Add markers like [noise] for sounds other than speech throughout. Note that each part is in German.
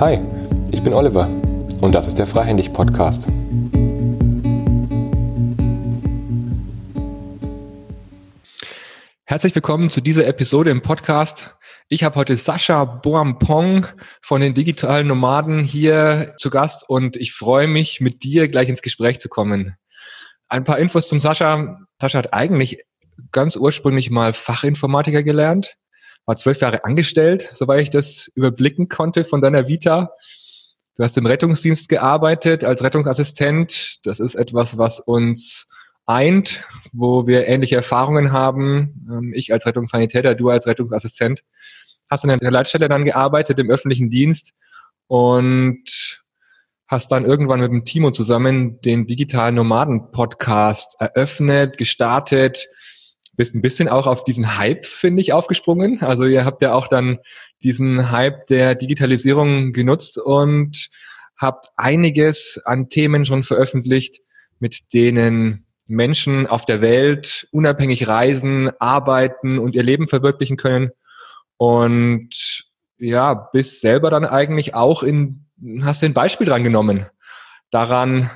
Hi, ich bin Oliver und das ist der Freihändig Podcast. Herzlich willkommen zu dieser Episode im Podcast. Ich habe heute Sascha Boampong von den digitalen Nomaden hier zu Gast und ich freue mich, mit dir gleich ins Gespräch zu kommen. Ein paar Infos zum Sascha. Sascha hat eigentlich ganz ursprünglich mal Fachinformatiker gelernt, war zwölf Jahre angestellt, soweit ich das überblicken konnte von deiner Vita. Du hast im Rettungsdienst gearbeitet als Rettungsassistent. Das ist etwas, was uns eint, wo wir ähnliche Erfahrungen haben. Ähm, ich als Rettungssanitäter, du als Rettungsassistent. Hast in der Leitstelle dann gearbeitet im öffentlichen Dienst und hast dann irgendwann mit dem Timo zusammen den digitalen Nomaden Podcast eröffnet, gestartet, bist ein bisschen auch auf diesen Hype, finde ich, aufgesprungen. Also ihr habt ja auch dann diesen Hype der Digitalisierung genutzt und habt einiges an Themen schon veröffentlicht, mit denen Menschen auf der Welt unabhängig reisen, arbeiten und ihr Leben verwirklichen können. Und ja, bist selber dann eigentlich auch in, hast ein Beispiel dran genommen, daran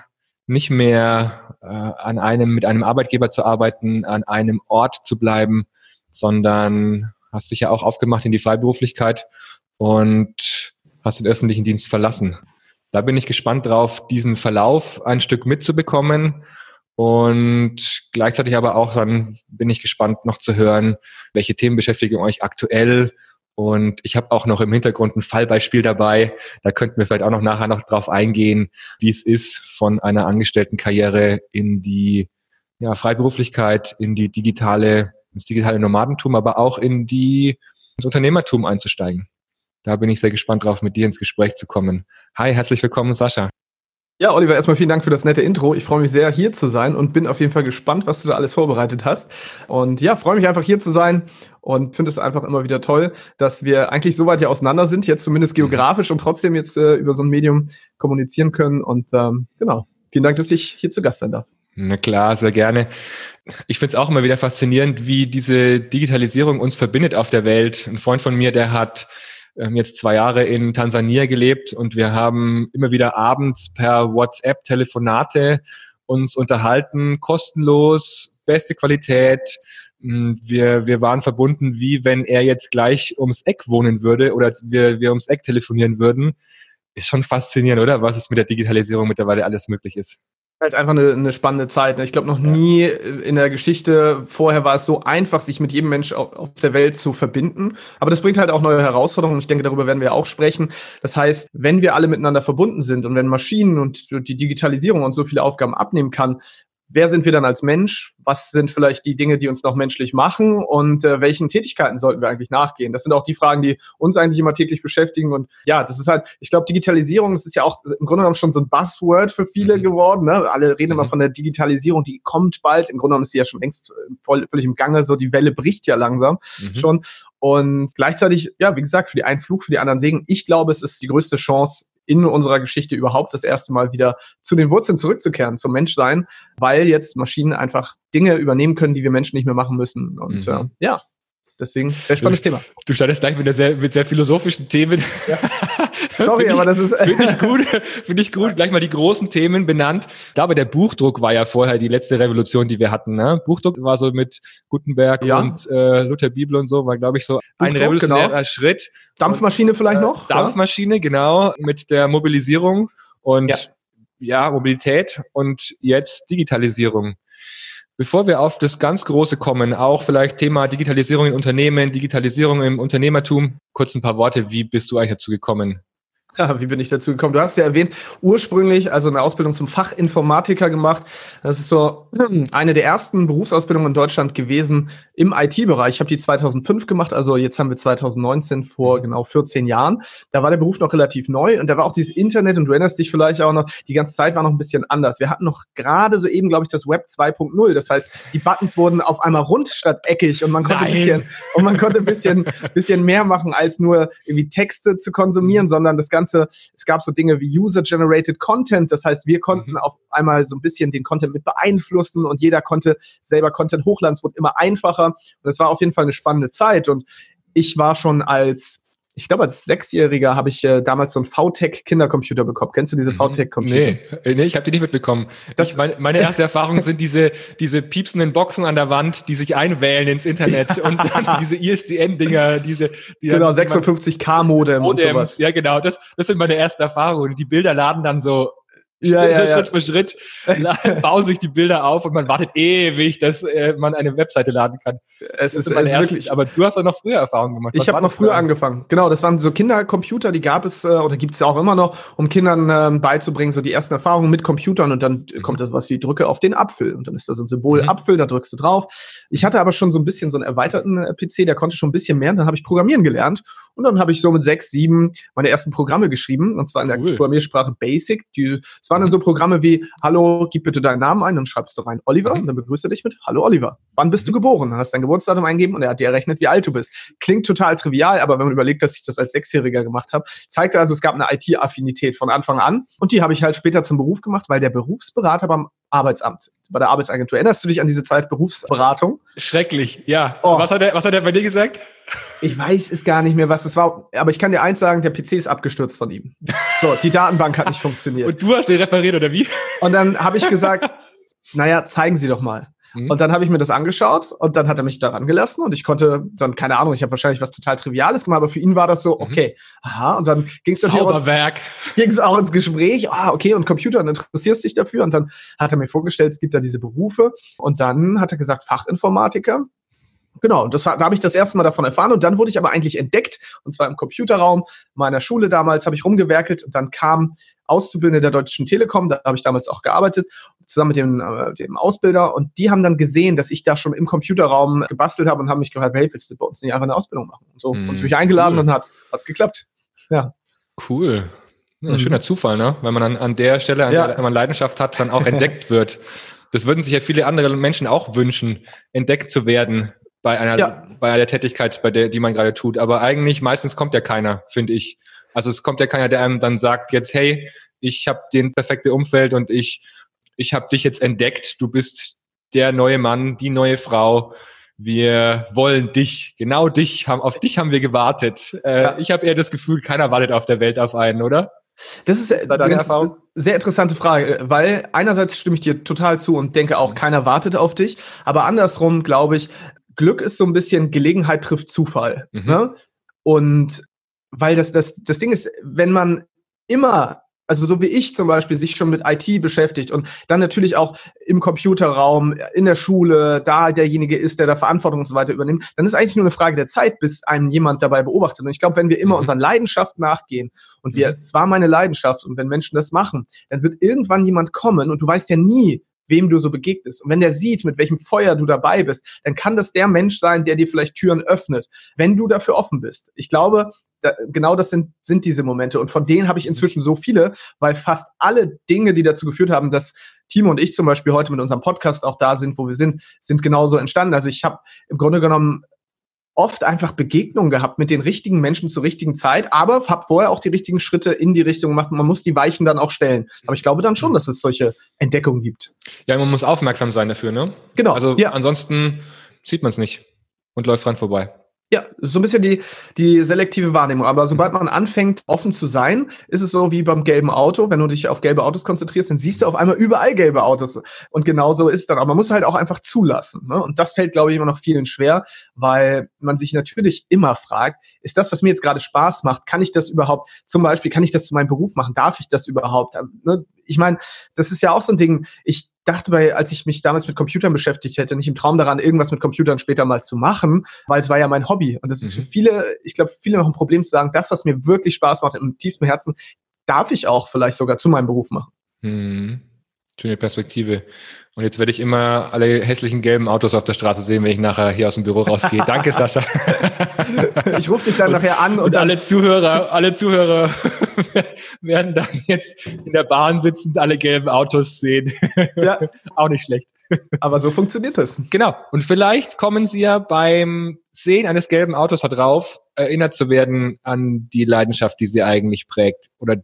nicht mehr äh, an einem, mit einem Arbeitgeber zu arbeiten, an einem Ort zu bleiben, sondern hast dich ja auch aufgemacht in die Freiberuflichkeit und hast den öffentlichen Dienst verlassen. Da bin ich gespannt drauf, diesen Verlauf ein Stück mitzubekommen und gleichzeitig aber auch dann bin ich gespannt noch zu hören, welche Themen beschäftigen euch aktuell. Und ich habe auch noch im Hintergrund ein Fallbeispiel dabei. Da könnten wir vielleicht auch noch nachher noch drauf eingehen, wie es ist, von einer Angestelltenkarriere in die ja, Freiberuflichkeit, in die digitale, ins digitale Nomadentum, aber auch in die ins Unternehmertum einzusteigen. Da bin ich sehr gespannt drauf, mit dir ins Gespräch zu kommen. Hi, herzlich willkommen, Sascha. Ja, Oliver, erstmal vielen Dank für das nette Intro. Ich freue mich sehr, hier zu sein und bin auf jeden Fall gespannt, was du da alles vorbereitet hast. Und ja, freue mich einfach hier zu sein und finde es einfach immer wieder toll, dass wir eigentlich so weit hier auseinander sind, jetzt zumindest mhm. geografisch und trotzdem jetzt äh, über so ein Medium kommunizieren können. Und ähm, genau, vielen Dank, dass ich hier zu Gast sein darf. Na klar, sehr gerne. Ich finde es auch immer wieder faszinierend, wie diese Digitalisierung uns verbindet auf der Welt. Ein Freund von mir, der hat haben jetzt zwei Jahre in Tansania gelebt und wir haben immer wieder abends per WhatsApp Telefonate uns unterhalten, kostenlos, beste Qualität. Hm, wir, wir waren verbunden, wie wenn er jetzt gleich ums Eck wohnen würde oder wir, wir ums Eck telefonieren würden. Ist schon faszinierend, oder? Was es mit der Digitalisierung mittlerweile alles möglich ist halt einfach eine, eine spannende Zeit. Ne? Ich glaube, noch nie in der Geschichte vorher war es so einfach, sich mit jedem Mensch auf der Welt zu verbinden. Aber das bringt halt auch neue Herausforderungen. Ich denke, darüber werden wir auch sprechen. Das heißt, wenn wir alle miteinander verbunden sind und wenn Maschinen und die Digitalisierung uns so viele Aufgaben abnehmen kann, wer sind wir dann als Mensch? Was sind vielleicht die Dinge, die uns noch menschlich machen? Und äh, welchen Tätigkeiten sollten wir eigentlich nachgehen? Das sind auch die Fragen, die uns eigentlich immer täglich beschäftigen. Und ja, das ist halt, ich glaube, Digitalisierung, das ist ja auch im Grunde genommen schon so ein Buzzword für viele mhm. geworden. Ne? Alle reden mhm. immer von der Digitalisierung, die kommt bald. Im Grunde genommen ist sie ja schon längst äh, voll, völlig im Gange. So die Welle bricht ja langsam mhm. schon. Und gleichzeitig, ja, wie gesagt, für die einen Fluch, für die anderen Segen. Ich glaube, es ist die größte Chance, in unserer Geschichte überhaupt das erste Mal wieder zu den Wurzeln zurückzukehren, zum Menschsein, weil jetzt Maschinen einfach Dinge übernehmen können, die wir Menschen nicht mehr machen müssen. Und mhm. äh, ja, Deswegen sehr spannendes du, Thema. Du startest gleich mit, sehr, mit sehr philosophischen Themen. Ja. [laughs] Sorry, aber das ist. Finde ich gut, finde ich gut. Gleich mal die großen Themen benannt. Da aber der Buchdruck war ja vorher die letzte Revolution, die wir hatten. Ne? Buchdruck war so mit Gutenberg ja. und äh, Luther Bibel und so, war, glaube ich, so ein revolutionärer genau. Schritt. Dampfmaschine und, vielleicht noch? Äh, Dampfmaschine, ja. genau, mit der Mobilisierung und ja. ja, Mobilität und jetzt Digitalisierung. Bevor wir auf das ganz Große kommen, auch vielleicht Thema Digitalisierung in Unternehmen, Digitalisierung im Unternehmertum, kurz ein paar Worte. Wie bist du eigentlich dazu gekommen, ja, wie bin ich dazu gekommen? Du hast ja erwähnt, ursprünglich also eine Ausbildung zum Fachinformatiker gemacht. Das ist so [clears throat] eine der ersten Berufsausbildungen in Deutschland gewesen im IT-Bereich. Ich habe die 2005 gemacht, also jetzt haben wir 2019 vor mhm. genau 14 Jahren. Da war der Beruf noch relativ neu und da war auch dieses Internet und du erinnerst dich vielleicht auch noch, die ganze Zeit war noch ein bisschen anders. Wir hatten noch gerade so eben, glaube ich, das Web 2.0. Das heißt, die Buttons wurden auf einmal rund statt eckig und man konnte ein bisschen und man konnte ein bisschen, bisschen mehr machen als nur irgendwie Texte zu konsumieren, sondern das Ganze ganze, es gab so Dinge wie User-Generated Content. Das heißt, wir konnten mhm. auf einmal so ein bisschen den Content mit beeinflussen und jeder konnte selber Content hochladen. Es wurde immer einfacher. Und es war auf jeden Fall eine spannende Zeit. Und ich war schon als ich glaube, als Sechsjähriger habe ich äh, damals so einen VTech-Kindercomputer bekommen. Kennst du diese mhm. VTech-Computer? Nee, nee, ich habe die nicht mitbekommen. Das, ich, meine, meine erste Erfahrung sind diese, diese piepsenden Boxen an der Wand, die sich einwählen ins Internet und dann diese ISDN-Dinger, diese... Die genau, 56K-Modem und sowas. Ja, genau, das, das sind meine ersten Erfahrungen. Die Bilder laden dann so ja, ja, Schritt für Schritt bauen sich die Bilder auf und man wartet ewig, dass äh, man eine Webseite laden kann. Es ist, es ist wirklich. Aber du hast ja noch früher Erfahrungen gemacht. Was ich habe noch früher angefangen. Genau, das waren so Kindercomputer, die gab es äh, oder gibt es ja auch immer noch, um Kindern ähm, beizubringen, so die ersten Erfahrungen mit Computern und dann mhm. kommt das was wie drücke auf den Apfel und dann ist da so ein Symbol mhm. Apfel, da drückst du drauf. Ich hatte aber schon so ein bisschen so einen erweiterten äh, PC, der konnte schon ein bisschen mehr. Und dann habe ich Programmieren gelernt und dann habe ich so mit sechs, sieben meine ersten Programme geschrieben und zwar in der cool. Programmiersprache Basic. Es waren dann so Programme wie, hallo, gib bitte deinen Namen ein, dann schreibst du rein Oliver mhm. und dann begrüßt er dich mit, hallo Oliver, wann bist du mhm. geboren? Dann hast dein Geburtsdatum eingeben und er hat dir errechnet, wie alt du bist. Klingt total trivial, aber wenn man überlegt, dass ich das als Sechsjähriger gemacht habe, zeigt also, es gab eine IT-Affinität von Anfang an und die habe ich halt später zum Beruf gemacht, weil der Berufsberater beim Arbeitsamt, bei der Arbeitsagentur. Erinnerst du dich an diese Zeit Berufsberatung? Schrecklich, ja. Oh. Was, hat er, was hat er bei dir gesagt? Ich weiß es gar nicht mehr, was es war. Aber ich kann dir eins sagen, der PC ist abgestürzt von ihm. So, die Datenbank hat nicht [laughs] funktioniert. Und du hast sie repariert, oder wie? Und dann habe ich gesagt, [laughs] naja, zeigen Sie doch mal. Mhm. Und dann habe ich mir das angeschaut und dann hat er mich daran gelassen und ich konnte dann, keine Ahnung, ich habe wahrscheinlich was total Triviales gemacht, aber für ihn war das so, mhm. okay, aha, und dann ging es Ging es auch ins Gespräch, ah, okay, und Computer, und interessierst dich dafür? Und dann hat er mir vorgestellt, es gibt da diese Berufe und dann hat er gesagt, Fachinformatiker. Genau, und das, da habe ich das erste Mal davon erfahren und dann wurde ich aber eigentlich entdeckt und zwar im Computerraum meiner Schule damals habe ich rumgewerkelt und dann kam Auszubildende der Deutschen Telekom, da habe ich damals auch gearbeitet, zusammen mit dem, äh, dem Ausbilder und die haben dann gesehen, dass ich da schon im Computerraum gebastelt habe und haben mich gefragt, hey, willst du bei uns nicht einfach eine Ausbildung machen? Und so mm, und ich mich eingeladen cool. und hat's, hat's geklappt. Ja. Cool. Ja, mhm. schöner Zufall, ne? Weil man dann an der Stelle, an ja. der man Leidenschaft hat, dann auch entdeckt wird. Das würden sich ja viele andere Menschen auch wünschen, entdeckt zu werden bei einer, ja. bei einer Tätigkeit, bei der, die man gerade tut. Aber eigentlich meistens kommt ja keiner, finde ich. Also es kommt ja keiner, der einem dann sagt jetzt, hey, ich habe den perfekte Umfeld und ich, ich habe dich jetzt entdeckt, du bist der neue Mann, die neue Frau. Wir wollen dich, genau dich, haben, auf dich haben wir gewartet. Äh, ja. Ich habe eher das Gefühl, keiner wartet auf der Welt auf einen, oder? Das ist, ist eine sehr interessante Frage, weil einerseits stimme ich dir total zu und denke auch, keiner wartet auf dich, aber andersrum glaube ich, Glück ist so ein bisschen Gelegenheit trifft Zufall. Mhm. Ne? Und weil das, das, das Ding ist, wenn man immer, also so wie ich zum Beispiel, sich schon mit IT beschäftigt und dann natürlich auch im Computerraum, in der Schule, da derjenige ist, der da Verantwortung und so weiter übernimmt, dann ist eigentlich nur eine Frage der Zeit, bis einen jemand dabei beobachtet. Und ich glaube, wenn wir immer mhm. unseren Leidenschaften nachgehen und wir, mhm. es war meine Leidenschaft und wenn Menschen das machen, dann wird irgendwann jemand kommen und du weißt ja nie, wem du so begegnest. Und wenn der sieht, mit welchem Feuer du dabei bist, dann kann das der Mensch sein, der dir vielleicht Türen öffnet, wenn du dafür offen bist. Ich glaube, da, genau das sind, sind diese Momente. Und von denen habe ich inzwischen so viele, weil fast alle Dinge, die dazu geführt haben, dass Timo und ich zum Beispiel heute mit unserem Podcast auch da sind, wo wir sind, sind genauso entstanden. Also ich habe im Grunde genommen oft einfach Begegnungen gehabt mit den richtigen Menschen zur richtigen Zeit, aber habe vorher auch die richtigen Schritte in die Richtung gemacht. Man muss die Weichen dann auch stellen. Aber ich glaube dann schon, dass es solche Entdeckungen gibt. Ja, man muss aufmerksam sein dafür, ne? Genau. Also ja. ansonsten sieht man es nicht und läuft dran vorbei. Ja, so ein bisschen die, die selektive Wahrnehmung. Aber sobald man anfängt, offen zu sein, ist es so wie beim gelben Auto. Wenn du dich auf gelbe Autos konzentrierst, dann siehst du auf einmal überall gelbe Autos. Und genauso ist es dann. Aber man muss halt auch einfach zulassen. Ne? Und das fällt, glaube ich, immer noch vielen schwer, weil man sich natürlich immer fragt, ist das, was mir jetzt gerade Spaß macht, kann ich das überhaupt, zum Beispiel, kann ich das zu meinem Beruf machen? Darf ich das überhaupt? Ne? Ich meine, das ist ja auch so ein Ding. Ich dachte bei, als ich mich damals mit Computern beschäftigt hätte, nicht im Traum daran, irgendwas mit Computern später mal zu machen, weil es war ja mein Hobby. Und das ist für mhm. viele, ich glaube, viele noch ein Problem zu sagen, das, was mir wirklich Spaß macht im tiefsten Herzen, darf ich auch vielleicht sogar zu meinem Beruf machen. Hm. Schöne Perspektive. Und jetzt werde ich immer alle hässlichen gelben Autos auf der Straße sehen, wenn ich nachher hier aus dem Büro rausgehe. Danke, [laughs] Sascha. ich rufe dich dann und, nachher an. Und, und alle Zuhörer, alle Zuhörer [laughs] werden dann jetzt in der Bahn sitzend alle gelben Autos sehen. Ja. [laughs] Auch nicht schlecht. Aber so funktioniert das. Genau. Und vielleicht kommen Sie ja beim Sehen eines gelben Autos darauf, erinnert zu werden an die Leidenschaft, die Sie eigentlich prägt oder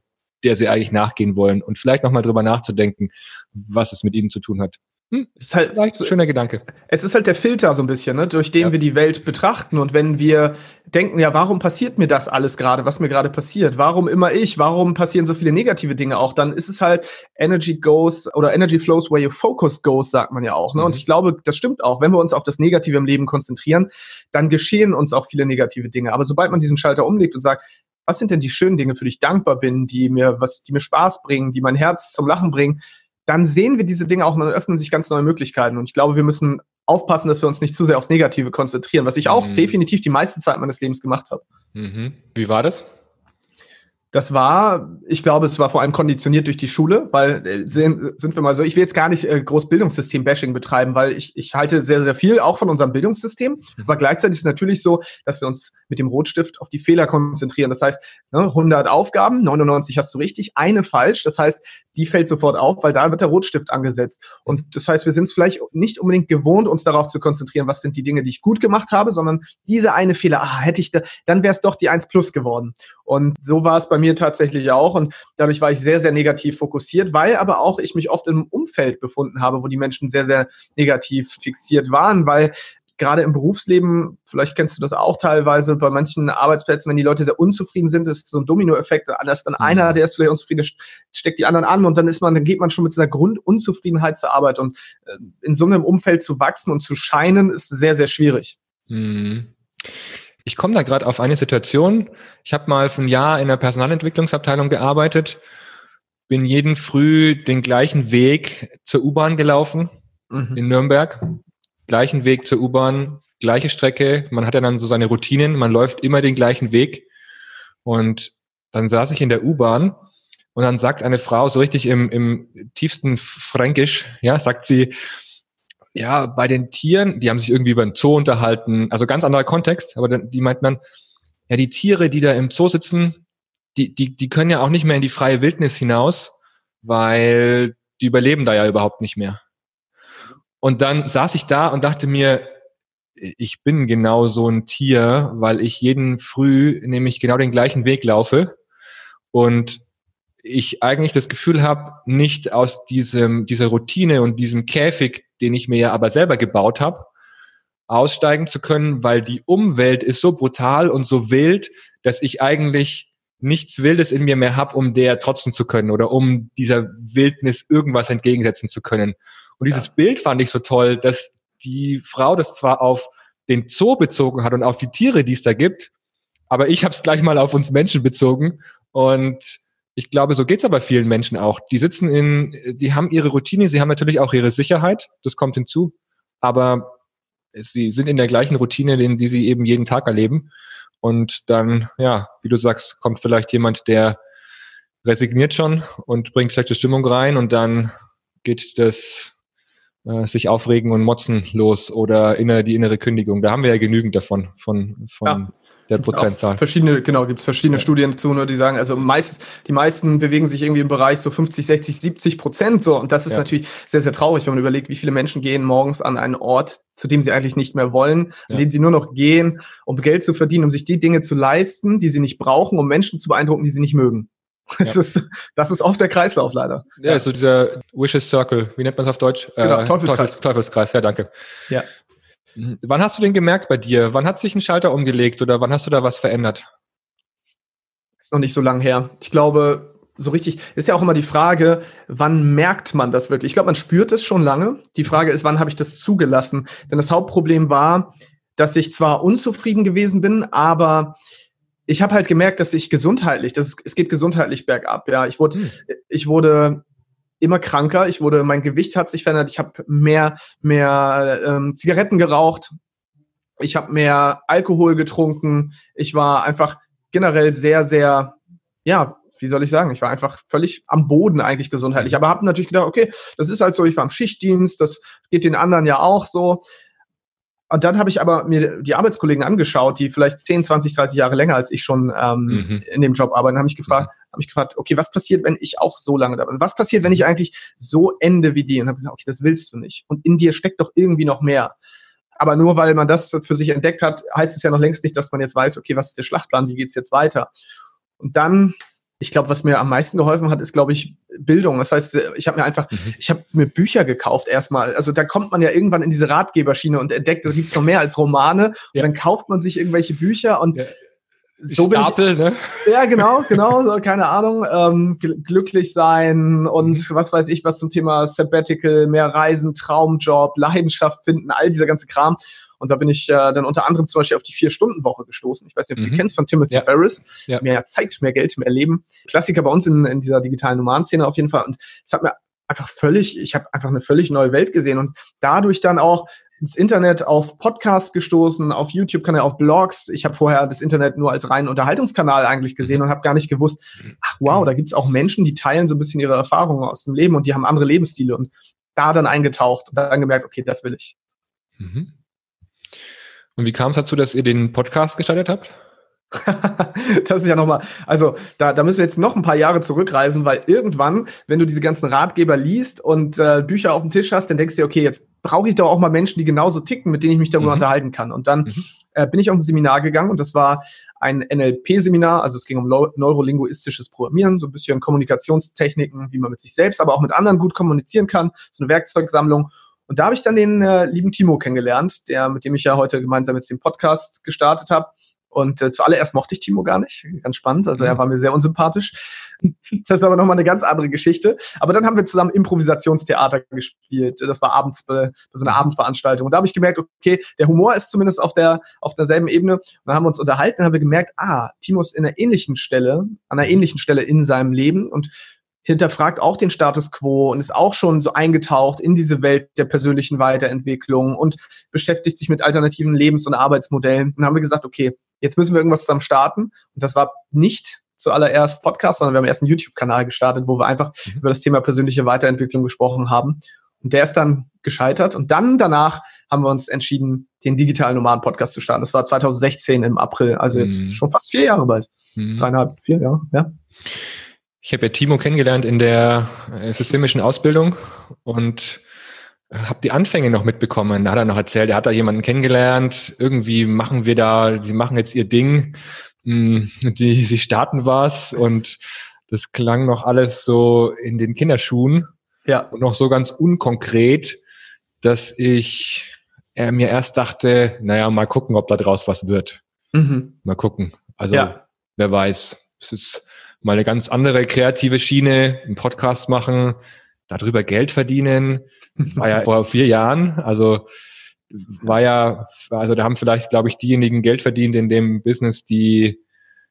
der Sie eigentlich nachgehen wollen und vielleicht nochmal drüber nachzudenken, was es mit Ihnen zu tun hat. Hm, ist halt vielleicht ein schöner Gedanke. Es ist halt der Filter so ein bisschen, ne, durch den ja. wir die Welt betrachten. Und wenn wir denken, ja, warum passiert mir das alles gerade, was mir gerade passiert? Warum immer ich? Warum passieren so viele negative Dinge auch? Dann ist es halt Energy goes oder Energy flows where your focus goes, sagt man ja auch. Ne? Mhm. Und ich glaube, das stimmt auch. Wenn wir uns auf das Negative im Leben konzentrieren, dann geschehen uns auch viele negative Dinge. Aber sobald man diesen Schalter umlegt und sagt, was sind denn die schönen Dinge, für die ich dankbar bin, die mir was, die mir Spaß bringen, die mein Herz zum Lachen bringen, dann sehen wir diese Dinge auch und dann öffnen sich ganz neue Möglichkeiten. Und ich glaube, wir müssen aufpassen, dass wir uns nicht zu sehr aufs Negative konzentrieren, was ich auch mhm. definitiv die meiste Zeit meines Lebens gemacht habe. Mhm. Wie war das? Das war, ich glaube, es war vor allem konditioniert durch die Schule, weil äh, sind, wir mal so, ich will jetzt gar nicht äh, groß Bildungssystem-Bashing betreiben, weil ich, ich halte sehr, sehr viel auch von unserem Bildungssystem. Aber gleichzeitig ist es natürlich so, dass wir uns mit dem Rotstift auf die Fehler konzentrieren. Das heißt, ne, 100 Aufgaben, 99 hast du richtig, eine falsch. Das heißt, die fällt sofort auf, weil da wird der Rotstift angesetzt. Und das heißt, wir sind es vielleicht nicht unbedingt gewohnt, uns darauf zu konzentrieren, was sind die Dinge, die ich gut gemacht habe, sondern diese eine Fehler, ah, hätte ich da, dann wäre es doch die 1 plus geworden. Und so war es bei mir tatsächlich auch. Und dadurch war ich sehr, sehr negativ fokussiert, weil aber auch ich mich oft im Umfeld befunden habe, wo die Menschen sehr, sehr negativ fixiert waren, weil gerade im Berufsleben, vielleicht kennst du das auch teilweise, bei manchen Arbeitsplätzen, wenn die Leute sehr unzufrieden sind, ist so ein Dominoeffekt, da ist dann mhm. einer, der ist vielleicht unzufrieden, steckt die anderen an und dann ist man, dann geht man schon mit seiner Grundunzufriedenheit zur Arbeit und äh, in so einem Umfeld zu wachsen und zu scheinen, ist sehr, sehr schwierig. Mhm. Ich komme da gerade auf eine Situation. Ich habe mal für ein Jahr in der Personalentwicklungsabteilung gearbeitet, bin jeden Früh den gleichen Weg zur U-Bahn gelaufen mhm. in Nürnberg gleichen Weg zur U-Bahn, gleiche Strecke. Man hat ja dann so seine Routinen, man läuft immer den gleichen Weg. Und dann saß ich in der U-Bahn und dann sagt eine Frau so richtig im, im tiefsten Fränkisch, ja, sagt sie, ja, bei den Tieren, die haben sich irgendwie über den Zoo unterhalten, also ganz anderer Kontext, aber die meinten dann, ja, die Tiere, die da im Zoo sitzen, die, die, die können ja auch nicht mehr in die freie Wildnis hinaus, weil die überleben da ja überhaupt nicht mehr. Und dann saß ich da und dachte mir, ich bin genau so ein Tier, weil ich jeden Früh nämlich genau den gleichen Weg laufe und ich eigentlich das Gefühl habe, nicht aus diesem, dieser Routine und diesem Käfig, den ich mir ja aber selber gebaut habe, aussteigen zu können, weil die Umwelt ist so brutal und so wild, dass ich eigentlich nichts Wildes in mir mehr habe, um der trotzen zu können oder um dieser Wildnis irgendwas entgegensetzen zu können. Und dieses ja. Bild fand ich so toll, dass die Frau das zwar auf den Zoo bezogen hat und auf die Tiere, die es da gibt, aber ich habe es gleich mal auf uns Menschen bezogen. Und ich glaube, so geht's aber vielen Menschen auch. Die sitzen in, die haben ihre Routine, sie haben natürlich auch ihre Sicherheit, das kommt hinzu, aber sie sind in der gleichen Routine, in die sie eben jeden Tag erleben. Und dann, ja, wie du sagst, kommt vielleicht jemand, der resigniert schon und bringt schlechte Stimmung rein und dann geht das äh, sich aufregen und motzen los oder inner, die innere Kündigung. Da haben wir ja genügend davon, von, von ja. der Prozentzahl. Verschiedene, genau, gibt es verschiedene ja. Studien zu, nur die sagen, also meist, die meisten bewegen sich irgendwie im Bereich so 50, 60, 70 Prozent so. Und das ist ja. natürlich sehr, sehr traurig, wenn man überlegt, wie viele Menschen gehen morgens an einen Ort, zu dem sie eigentlich nicht mehr wollen, an dem sie nur noch gehen, um Geld zu verdienen, um sich die Dinge zu leisten, die sie nicht brauchen, um Menschen zu beeindrucken, die sie nicht mögen. [laughs] Das, ja. ist, das ist oft der Kreislauf leider. Ja, ja. so dieser Wishes Circle. Wie nennt man es auf Deutsch? Genau, äh, Teufelskreis. Teufels, Teufelskreis, ja, danke. Ja. Mhm. Wann hast du den gemerkt bei dir? Wann hat sich ein Schalter umgelegt oder wann hast du da was verändert? Ist noch nicht so lange her. Ich glaube, so richtig, ist ja auch immer die Frage, wann merkt man das wirklich? Ich glaube, man spürt es schon lange. Die Frage ist, wann habe ich das zugelassen? Denn das Hauptproblem war, dass ich zwar unzufrieden gewesen bin, aber ich habe halt gemerkt, dass ich gesundheitlich, dass es, es geht gesundheitlich bergab. Ja, ich wurde, hm. ich wurde immer kranker. Ich wurde, mein Gewicht hat sich verändert. Ich habe mehr, mehr ähm, Zigaretten geraucht. Ich habe mehr Alkohol getrunken. Ich war einfach generell sehr, sehr, ja, wie soll ich sagen, ich war einfach völlig am Boden eigentlich gesundheitlich. Aber habe natürlich gedacht, okay, das ist halt so, ich war im Schichtdienst, das geht den anderen ja auch so. Und dann habe ich aber mir die Arbeitskollegen angeschaut, die vielleicht 10, 20, 30 Jahre länger als ich schon ähm, mhm. in dem Job arbeiten, habe ich gefragt, mhm. habe mich gefragt, okay, was passiert, wenn ich auch so lange da bin? Was passiert, wenn ich eigentlich so ende wie die? Und habe gesagt, okay, das willst du nicht. Und in dir steckt doch irgendwie noch mehr. Aber nur weil man das für sich entdeckt hat, heißt es ja noch längst nicht, dass man jetzt weiß, okay, was ist der Schlachtplan, wie geht's jetzt weiter? Und dann, ich glaube, was mir am meisten geholfen hat, ist, glaube ich, Bildung. Das heißt, ich habe mir einfach, mhm. ich habe mir Bücher gekauft erstmal. Also da kommt man ja irgendwann in diese Ratgeberschiene und entdeckt, da gibt's noch mehr als Romane. Ja. Und dann kauft man sich irgendwelche Bücher und ja so Stapel, ich, ne? Ja, genau, genau, so, keine Ahnung. Ähm, glücklich sein und mhm. was weiß ich, was zum Thema Sabbatical, mehr Reisen, Traumjob, Leidenschaft finden, all dieser ganze Kram. Und da bin ich äh, dann unter anderem zum Beispiel auf die Vier-Stunden-Woche gestoßen. Ich weiß nicht, ob mhm. du kennst von Timothy ja. Ferris. Ja. Mehr Zeit, mehr Geld, mehr Leben. Klassiker bei uns in, in dieser digitalen Nomaden-Szene auf jeden Fall. Und es hat mir einfach völlig, ich habe einfach eine völlig neue Welt gesehen und dadurch dann auch ins Internet auf Podcasts gestoßen, auf YouTube-Kanal, auf Blogs. Ich habe vorher das Internet nur als reinen Unterhaltungskanal eigentlich gesehen und habe gar nicht gewusst, ach wow, da gibt es auch Menschen, die teilen so ein bisschen ihre Erfahrungen aus dem Leben und die haben andere Lebensstile und da dann eingetaucht und dann gemerkt, okay, das will ich. Mhm. Und wie kam es dazu, dass ihr den Podcast gestartet habt? [laughs] das ist ja nochmal, also da, da müssen wir jetzt noch ein paar Jahre zurückreisen, weil irgendwann, wenn du diese ganzen Ratgeber liest und äh, Bücher auf dem Tisch hast, dann denkst du dir, okay, jetzt brauche ich doch auch mal Menschen, die genauso ticken, mit denen ich mich darüber mhm. unterhalten kann. Und dann mhm. äh, bin ich auf ein Seminar gegangen und das war ein NLP-Seminar, also es ging um neurolinguistisches Programmieren, so ein bisschen Kommunikationstechniken, wie man mit sich selbst, aber auch mit anderen gut kommunizieren kann, so eine Werkzeugsammlung. Und da habe ich dann den äh, lieben Timo kennengelernt, der, mit dem ich ja heute gemeinsam jetzt den Podcast gestartet habe. Und äh, zuallererst mochte ich Timo gar nicht. Ganz spannend. Also er mhm. war mir sehr unsympathisch. Das ist aber nochmal eine ganz andere Geschichte. Aber dann haben wir zusammen Improvisationstheater gespielt. Das war abends bei, bei so einer Abendveranstaltung. Und da habe ich gemerkt, okay, der Humor ist zumindest auf der auf derselben Ebene. Und dann haben wir uns unterhalten und haben wir gemerkt, ah, Timo ist in einer ähnlichen Stelle, an einer ähnlichen Stelle in seinem Leben und hinterfragt auch den Status quo und ist auch schon so eingetaucht in diese Welt der persönlichen Weiterentwicklung und beschäftigt sich mit alternativen Lebens- und Arbeitsmodellen. Und dann haben wir gesagt, okay, jetzt müssen wir irgendwas zusammen starten. Und das war nicht zuallererst Podcast, sondern wir haben erst einen YouTube-Kanal gestartet, wo wir einfach mhm. über das Thema persönliche Weiterentwicklung gesprochen haben. Und der ist dann gescheitert. Und dann danach haben wir uns entschieden, den digitalen Nomaden-Podcast zu starten. Das war 2016 im April, also jetzt mhm. schon fast vier Jahre bald. Mhm. Dreieinhalb, vier Jahre, ja. Ich habe ja Timo kennengelernt in der äh, systemischen Ausbildung und habe die Anfänge noch mitbekommen. Da hat er noch erzählt, er hat da jemanden kennengelernt. Irgendwie machen wir da, sie machen jetzt ihr Ding. Hm, die, sie starten was und das klang noch alles so in den Kinderschuhen. Ja. Und noch so ganz unkonkret, dass ich er mir erst dachte, naja, mal gucken, ob da draus was wird. Mhm. Mal gucken. Also, ja. wer weiß. Es ist mal eine ganz andere kreative Schiene, einen Podcast machen, darüber Geld verdienen war ja [laughs] vor vier Jahren, also war ja, also da haben vielleicht, glaube ich, diejenigen Geld verdient in dem Business, die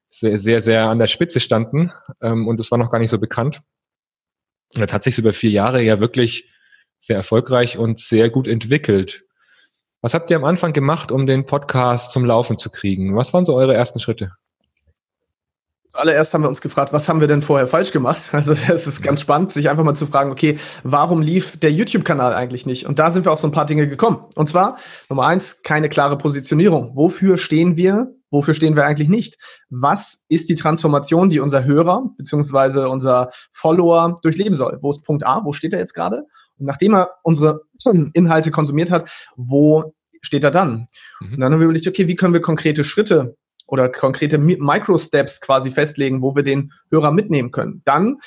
sehr, sehr, sehr an der Spitze standen ähm, und das war noch gar nicht so bekannt. Und das hat sich über vier Jahre ja wirklich sehr erfolgreich und sehr gut entwickelt. Was habt ihr am Anfang gemacht, um den Podcast zum Laufen zu kriegen? Was waren so eure ersten Schritte? Allererst haben wir uns gefragt, was haben wir denn vorher falsch gemacht? [laughs] Also es ist ganz spannend, sich einfach mal zu fragen, okay, warum lief der YouTube-Kanal eigentlich nicht? Und da sind wir auf so ein paar Dinge gekommen. Und zwar, Nummer eins, keine klare Positionierung. Wofür stehen wir? Wofür stehen wir eigentlich nicht? Was ist die Transformation, die unser Hörer beziehungsweise unser Follower durchleben soll? Wo ist Punkt A? Wo steht er jetzt gerade? Und nachdem er unsere [clears throat] Inhalte konsumiert hat, wo steht er dann? Mhm. Und dann haben wir überlegt, okay, wie können wir konkrete Schritte oder konkrete Micro-Steps quasi festlegen, wo wir den Hörer mitnehmen können. Dann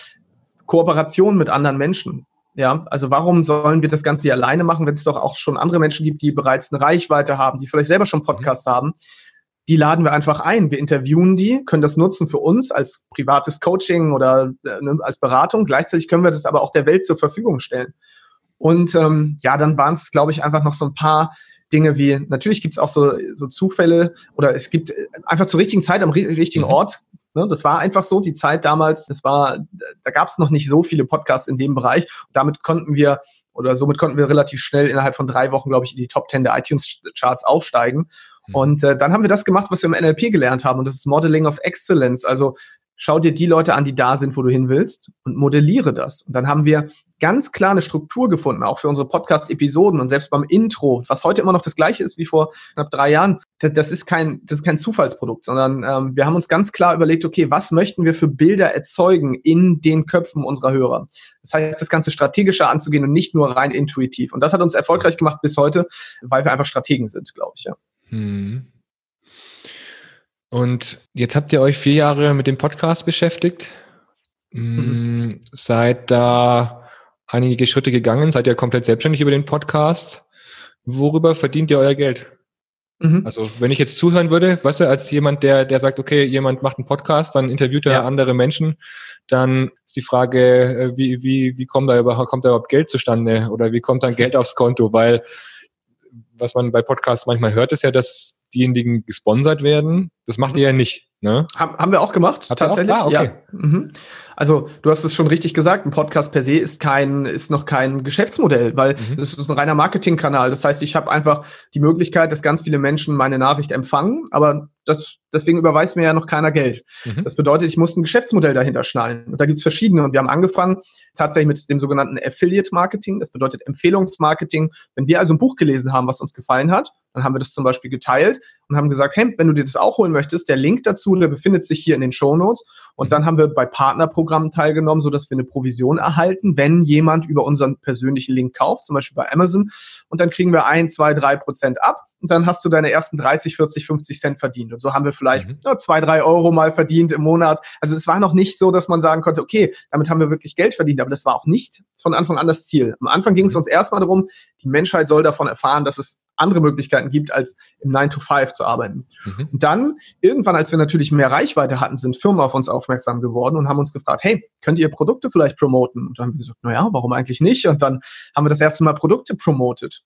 Kooperation mit anderen Menschen. Ja, also warum sollen wir das Ganze hier alleine machen, wenn es doch auch schon andere Menschen gibt, die bereits eine Reichweite haben, die vielleicht selber schon Podcasts mhm. haben? Die laden wir einfach ein. Wir interviewen die, können das nutzen für uns als privates Coaching oder äh, ne, als Beratung. Gleichzeitig können wir das aber auch der Welt zur Verfügung stellen. Und ähm, ja, dann waren es, glaube ich, einfach noch so ein paar Dinge wie, natürlich gibt es auch so, so Zufälle oder es gibt einfach zur richtigen Zeit am richtigen mhm. Ort. Ne? Das war einfach so, die Zeit damals, das war, da gab es noch nicht so viele Podcasts in dem Bereich. Damit konnten wir oder somit konnten wir relativ schnell innerhalb von drei Wochen, glaube ich, in die Top 10 der iTunes-Charts aufsteigen. Mhm. Und äh, dann haben wir das gemacht, was wir im NLP gelernt haben, und das ist Modeling of Excellence, also schau dir die Leute an, die da sind, wo du hin willst und modelliere das. Und dann haben wir ganz klar eine Struktur gefunden, auch für unsere Podcast-Episoden und selbst beim Intro, was heute immer noch das gleiche ist wie vor knapp drei Jahren. Das ist kein, das ist kein Zufallsprodukt, sondern ähm, wir haben uns ganz klar überlegt, okay, was möchten wir für Bilder erzeugen in den Köpfen unserer Hörer? Das heißt, das Ganze strategischer anzugehen und nicht nur rein intuitiv. Und das hat uns erfolgreich gemacht bis heute, weil wir einfach Strategen sind, glaube ich, ja. Hm. Und jetzt habt ihr euch vier Jahre mit dem Podcast beschäftigt. Mhm. Mm, seid da einige Schritte gegangen, seid ihr komplett selbstständig über den Podcast. Worüber verdient ihr euer Geld? Mhm. Also wenn ich jetzt zuhören würde, weißt du, als jemand, der, der sagt, okay, jemand macht einen Podcast, dann interviewt er ja. andere Menschen, dann ist die Frage, äh, wie, wie, wie kommt da überhaupt, kommt da überhaupt Geld zustande oder wie kommt dann Geld aufs Konto? Weil was man bei Podcasts manchmal hört, ist ja, dass diejenigen gesponsert werden. Das macht ihr ja nicht. Ne? Haben wir auch gemacht, Hat tatsächlich. Auch? Ah, okay. Ja. Mhm. Also du hast es schon richtig gesagt, ein Podcast per se ist kein, ist noch kein Geschäftsmodell, weil mhm. das ist ein reiner Marketingkanal. Das heißt, ich habe einfach die Möglichkeit, dass ganz viele Menschen meine Nachricht empfangen, aber das, deswegen überweist mir ja noch keiner Geld. Mhm. Das bedeutet, ich muss ein Geschäftsmodell dahinter schnallen. Und da gibt's verschiedene. Und wir haben angefangen tatsächlich mit dem sogenannten Affiliate Marketing. Das bedeutet Empfehlungsmarketing. Wenn wir also ein Buch gelesen haben, was uns gefallen hat, dann haben wir das zum Beispiel geteilt und haben gesagt, hey, wenn du dir das auch holen möchtest, der Link dazu, der befindet sich hier in den Show Notes. Und mhm. dann haben wir bei Partnerprogrammen teilgenommen, so dass wir eine Provision erhalten, wenn jemand über unseren persönlichen Link kauft, zum Beispiel bei Amazon. Und dann kriegen wir ein, zwei, drei Prozent ab und dann hast du deine ersten 30, 40, 50 Cent verdient. Und so haben wir vielleicht mhm. ja, zwei, drei Euro mal verdient im Monat. Also es war noch nicht so, dass man sagen konnte, okay, damit haben wir wirklich Geld verdient, aber das war auch nicht von Anfang an das Ziel. Am Anfang ging es mhm. uns erstmal darum, die Menschheit soll davon erfahren, dass es andere Möglichkeiten gibt, als im 9 to 5 zu arbeiten. Mhm. Und dann, irgendwann, als wir natürlich mehr Reichweite hatten, sind Firmen auf uns aufmerksam geworden und haben uns gefragt, hey, könnt ihr Produkte vielleicht promoten? Und dann haben wir gesagt, naja, warum eigentlich nicht? Und dann haben wir das erste Mal Produkte promotet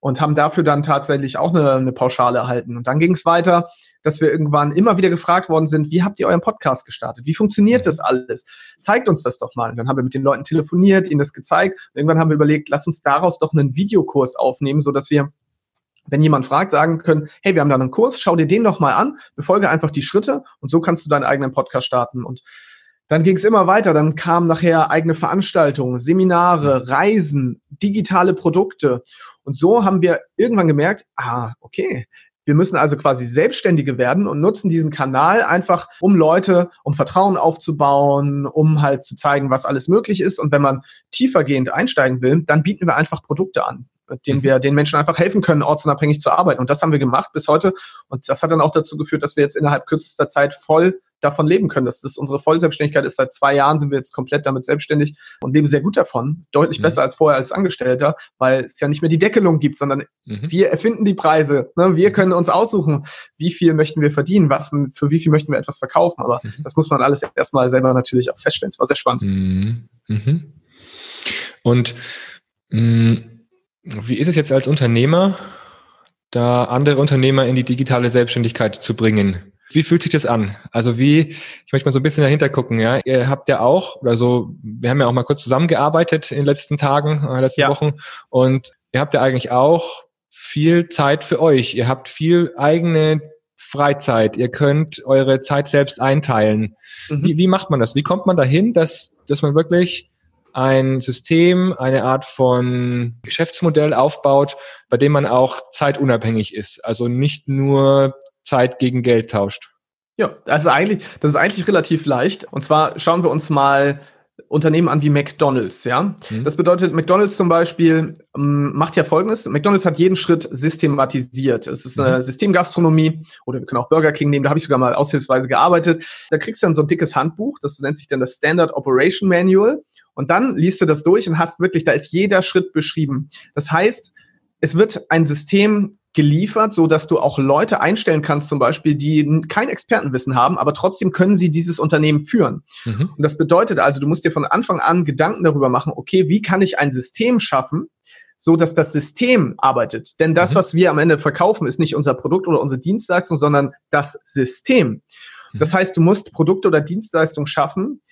und haben dafür dann tatsächlich auch eine, eine Pauschale erhalten. Und dann ging es weiter, dass wir irgendwann immer wieder gefragt worden sind, wie habt ihr euren Podcast gestartet? Wie funktioniert das alles? Zeigt uns das doch mal. Und dann haben wir mit den Leuten telefoniert, ihnen das gezeigt. Und irgendwann haben wir überlegt, lass uns daraus doch einen Videokurs aufnehmen, so dass wir wenn jemand fragt, sagen können, hey, wir haben da einen Kurs, schau dir den doch mal an, befolge einfach die Schritte und so kannst du deinen eigenen Podcast starten. Und dann ging es immer weiter. Dann kamen nachher eigene Veranstaltungen, Seminare, Reisen, digitale Produkte. Und so haben wir irgendwann gemerkt, ah, okay, wir müssen also quasi Selbstständige werden und nutzen diesen Kanal einfach, um Leute, um Vertrauen aufzubauen, um halt zu zeigen, was alles möglich ist. Und wenn man tiefergehend einsteigen will, dann bieten wir einfach Produkte an denen mhm. wir den Menschen einfach helfen können, ortsunabhängig zu arbeiten. Und das haben wir gemacht bis heute. Und das hat dann auch dazu geführt, dass wir jetzt innerhalb kürzester Zeit voll davon leben können. Das ist unsere Vollselbstständigkeit ist seit zwei Jahren sind wir jetzt komplett damit selbstständig und leben sehr gut davon. Deutlich mhm. besser als vorher als Angestellter, weil es ja nicht mehr die Deckelung gibt, sondern mhm. wir erfinden die Preise. Ne? Wir mhm. können uns aussuchen, wie viel möchten wir verdienen, was, für wie viel möchten wir etwas verkaufen. Aber mhm. das muss man alles erstmal selber natürlich auch feststellen. Es war sehr spannend. Mhm. mhm. Und mh, wie ist es jetzt als Unternehmer, da andere Unternehmer in die digitale Selbstständigkeit zu bringen? Wie fühlt sich das an? Also wie, ich möchte mal so ein bisschen dahinter gucken, ja. Ihr habt ja auch, oder so, wir haben ja auch mal kurz zusammengearbeitet in den letzten Tagen, äh, letzten ja. Wochen. Und ihr habt ja eigentlich auch viel Zeit für euch. Ihr habt viel eigene Freizeit. Ihr könnt eure Zeit selbst einteilen. Mhm. Wie, wie macht man das? Wie kommt man dahin, dass, dass man wirklich ein System, eine Art von Geschäftsmodell aufbaut, bei dem man auch zeitunabhängig ist. Also nicht nur Zeit gegen Geld tauscht? Ja, also eigentlich, das ist eigentlich relativ leicht. Und zwar schauen wir uns mal Unternehmen an wie McDonald's, ja. Mhm. Das bedeutet, McDonald's zum Beispiel ähm, macht ja folgendes. McDonald's hat jeden Schritt systematisiert. Es ist eine mhm. Systemgastronomie oder wir können auch Burger King nehmen, da habe ich sogar mal aushilfsweise gearbeitet. Da kriegst du dann so ein dickes Handbuch, das nennt sich dann das Standard Operation Manual. Und dann liest du das durch und hast wirklich, da ist jeder Schritt beschrieben. Das heißt, es wird ein System geliefert, so dass du auch Leute einstellen kannst, zum Beispiel, die kein Expertenwissen haben, aber trotzdem können sie dieses Unternehmen führen. Mhm. Und das bedeutet also, du musst dir von Anfang an Gedanken darüber machen, okay, wie kann ich ein System schaffen, so dass das System arbeitet? Denn das, mhm. was wir am Ende verkaufen, ist nicht unser Produkt oder unsere Dienstleistung, sondern das System. Mhm. Das heißt, du musst Produkte oder Dienstleistungen schaffen,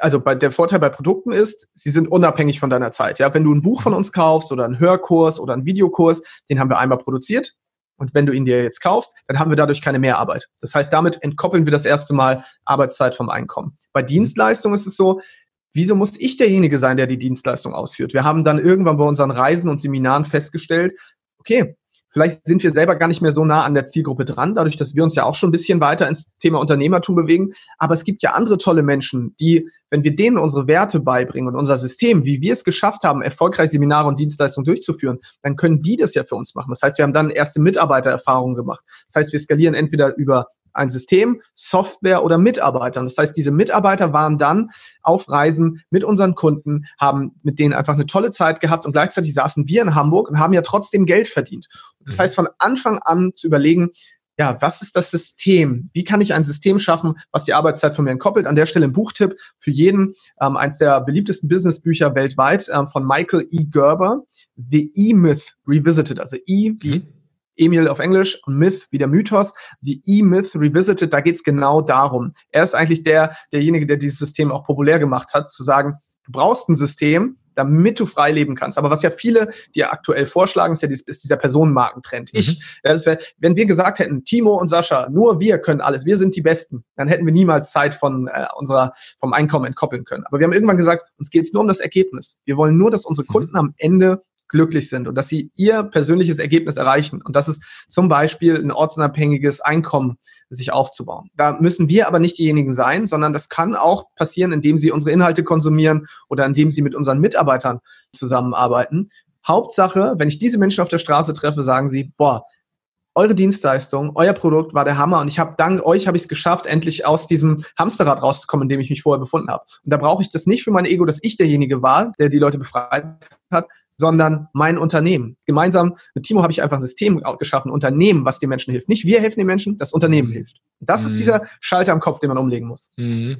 also bei, der Vorteil bei Produkten ist, sie sind unabhängig von deiner Zeit. Ja, wenn du ein Buch von uns kaufst oder einen Hörkurs oder einen Videokurs, den haben wir einmal produziert, Und wenn du ihn dir jetzt kaufst, dann haben wir dadurch keine Mehrarbeit. Das heißt, damit entkoppeln wir das erste Mal Arbeitszeit vom Einkommen. Bei Dienstleistungen ist es so, wieso muss ich derjenige sein, der die Dienstleistung ausführt? Wir haben dann irgendwann bei unseren Reisen und Seminaren festgestellt, okay, Vielleicht sind wir selber gar nicht mehr so nah an der Zielgruppe dran, dadurch, dass wir uns ja auch schon ein bisschen weiter ins Thema Unternehmertum bewegen. Aber es gibt ja andere tolle Menschen, die, wenn wir denen unsere Werte beibringen und unser System, wie wir es geschafft haben, erfolgreich Seminare und Dienstleistungen durchzuführen, dann können die das ja für uns machen. Das heißt, wir haben dann erste Mitarbeitererfahrungen gemacht. Das heißt, wir skalieren entweder über ein System, Software oder Mitarbeitern. Das heißt, diese Mitarbeiter waren dann auf Reisen mit unseren Kunden, haben mit denen einfach eine tolle Zeit gehabt und gleichzeitig saßen wir in Hamburg und haben ja trotzdem Geld verdient. Das heißt, von Anfang an zu überlegen, ja, was ist das System? Wie kann ich ein System schaffen, was die Arbeitszeit von mir entkoppelt? An der Stelle ein Buchtipp für jeden, ähm, eins der beliebtesten Businessbücher weltweit ähm, von Michael E. Gerber, The E-Myth Revisited, also E wie mhm. Emil auf Englisch, Myth wie der Mythos, die E-Myth Revisited, da geht's genau darum. Er ist eigentlich der, derjenige, der dieses System auch populär gemacht hat, zu sagen, du brauchst ein System, damit du frei leben kannst. Aber was ja viele dir aktuell vorschlagen, ist ja dieses, ist dieser Personenmarkentrend. Mhm. Ich, wär, wenn wir gesagt hätten, Timo und Sascha, nur wir können alles, wir sind die Besten, dann hätten wir niemals Zeit von äh, unserer vom Einkommen entkoppeln können. Aber wir haben irgendwann gesagt, uns geht's nur um das Ergebnis. Wir wollen nur, dass unsere mhm. Kunden am Ende glücklich sind und dass sie ihr persönliches Ergebnis erreichen. Und das ist zum Beispiel ein ortsunabhängiges Einkommen sich aufzubauen. Da müssen wir aber nicht diejenigen sein, sondern das kann auch passieren, indem sie unsere Inhalte konsumieren oder indem sie mit unseren Mitarbeitern zusammenarbeiten. Hauptsache, wenn ich diese Menschen auf der Straße treffe, sagen sie, boah, eure Dienstleistung, euer Produkt war der Hammer und ich habe dank euch habe ich es geschafft, endlich aus diesem Hamsterrad rauszukommen, in dem ich mich vorher befunden habe. Und da brauche ich das nicht für mein Ego, dass ich derjenige war, der die Leute befreit hat, sondern mein Unternehmen. Gemeinsam mit Timo habe ich einfach ein System geschaffen, ein Unternehmen, was den Menschen hilft. Nicht wir helfen den Menschen, das Unternehmen mhm. hilft. Das mhm. ist dieser Schalter am Kopf, den man umlegen muss. Mhm.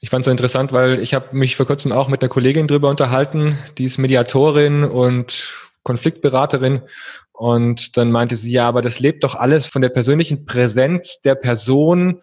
Ich fand es so interessant, weil ich habe mich vor kurzem auch mit einer Kollegin drüber unterhalten, die ist Mediatorin und Konfliktberaterin. Und dann meinte sie, ja, aber das lebt doch alles von der persönlichen Präsenz der Person,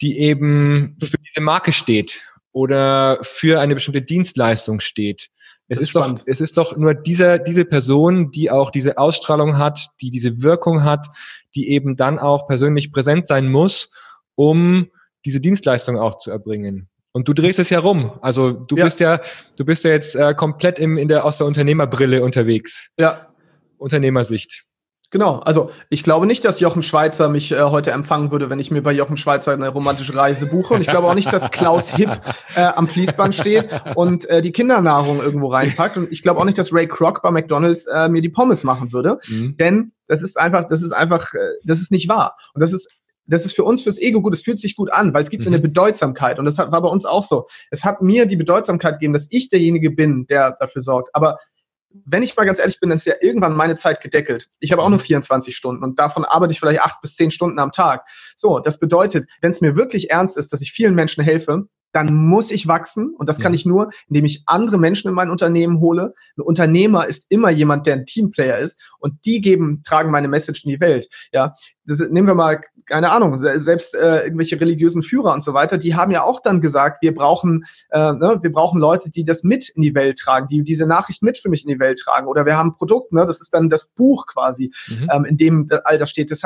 die eben für diese Marke steht oder für eine bestimmte Dienstleistung steht. Es ist, ist doch, es ist doch nur diese, diese Person, die auch diese Ausstrahlung hat, die diese Wirkung hat, die eben dann auch persönlich präsent sein muss, um diese Dienstleistung auch zu erbringen. Und du drehst es ja rum. Also du ja. bist ja, du bist ja jetzt äh, komplett im, in der, aus der Unternehmerbrille unterwegs. Ja. Unternehmersicht. Genau, also ich glaube nicht, dass Jochen Schweizer mich äh, heute empfangen würde, wenn ich mir bei Jochen Schweizer eine romantische Reise buche. Und ich glaube auch nicht, dass Klaus Hipp äh, am Fließband steht und äh, die Kindernahrung irgendwo reinpackt. Und ich glaube auch nicht, dass Ray Kroc bei McDonalds äh, mir die Pommes machen würde. Mhm. Denn das ist einfach, das ist einfach, äh, das ist nicht wahr. Und das ist das ist für uns fürs Ego gut, es fühlt sich gut an, weil es gibt mhm. mir eine mhm. Bedeutsamkeit und das hat, war bei uns auch so. Es hat mir die Bedeutsamkeit gegeben, dass ich derjenige bin, der dafür sorgt. Aber wenn ich mal ganz ehrlich bin, dann ist ja irgendwann meine Zeit gedeckelt. Ich habe auch nur 24 Stunden und davon arbeite ich vielleicht acht bis zehn Stunden am Tag. So, das bedeutet, wenn es mir wirklich ernst ist, dass ich vielen Menschen helfe, dann muss ich wachsen und das kann ich nur, indem ich andere Menschen in mein Unternehmen hole. Ein Unternehmer ist immer jemand, der ein Teamplayer ist und die geben, tragen meine Message in die Welt. Ja, das, nehmen wir mal keine Ahnung, selbst äh, irgendwelche religiösen Führer und so weiter, die haben ja auch dann gesagt, wir brauchen, äh, ne, wir brauchen Leute, die das mit in die Welt tragen, die diese Nachricht mit für mich in die Welt tragen. Oder wir haben ein Produkt, ne, das ist dann das Buch quasi, mhm. ähm, in dem all das steht. Das,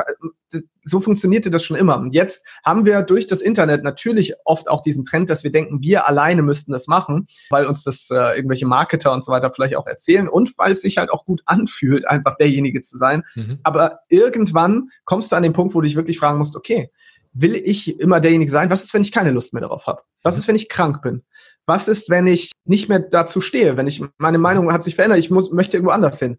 das, so funktionierte das schon immer. Und jetzt haben wir durch das Internet natürlich oft auch diesen Trend, dass wir denken, wir alleine müssten das machen, weil uns das äh, irgendwelche Marketer und so weiter vielleicht auch erzählen und weil es sich halt auch gut anfühlt, einfach derjenige zu sein. Mhm. Aber irgendwann kommst du an den Punkt, wo du dich wirklich fragen musst, okay, will ich immer derjenige sein? Was ist, wenn ich keine Lust mehr darauf habe? Was mhm. ist, wenn ich krank bin? Was ist, wenn ich nicht mehr dazu stehe? Wenn ich meine Meinung hat sich verändert, ich muss, möchte irgendwo anders hin.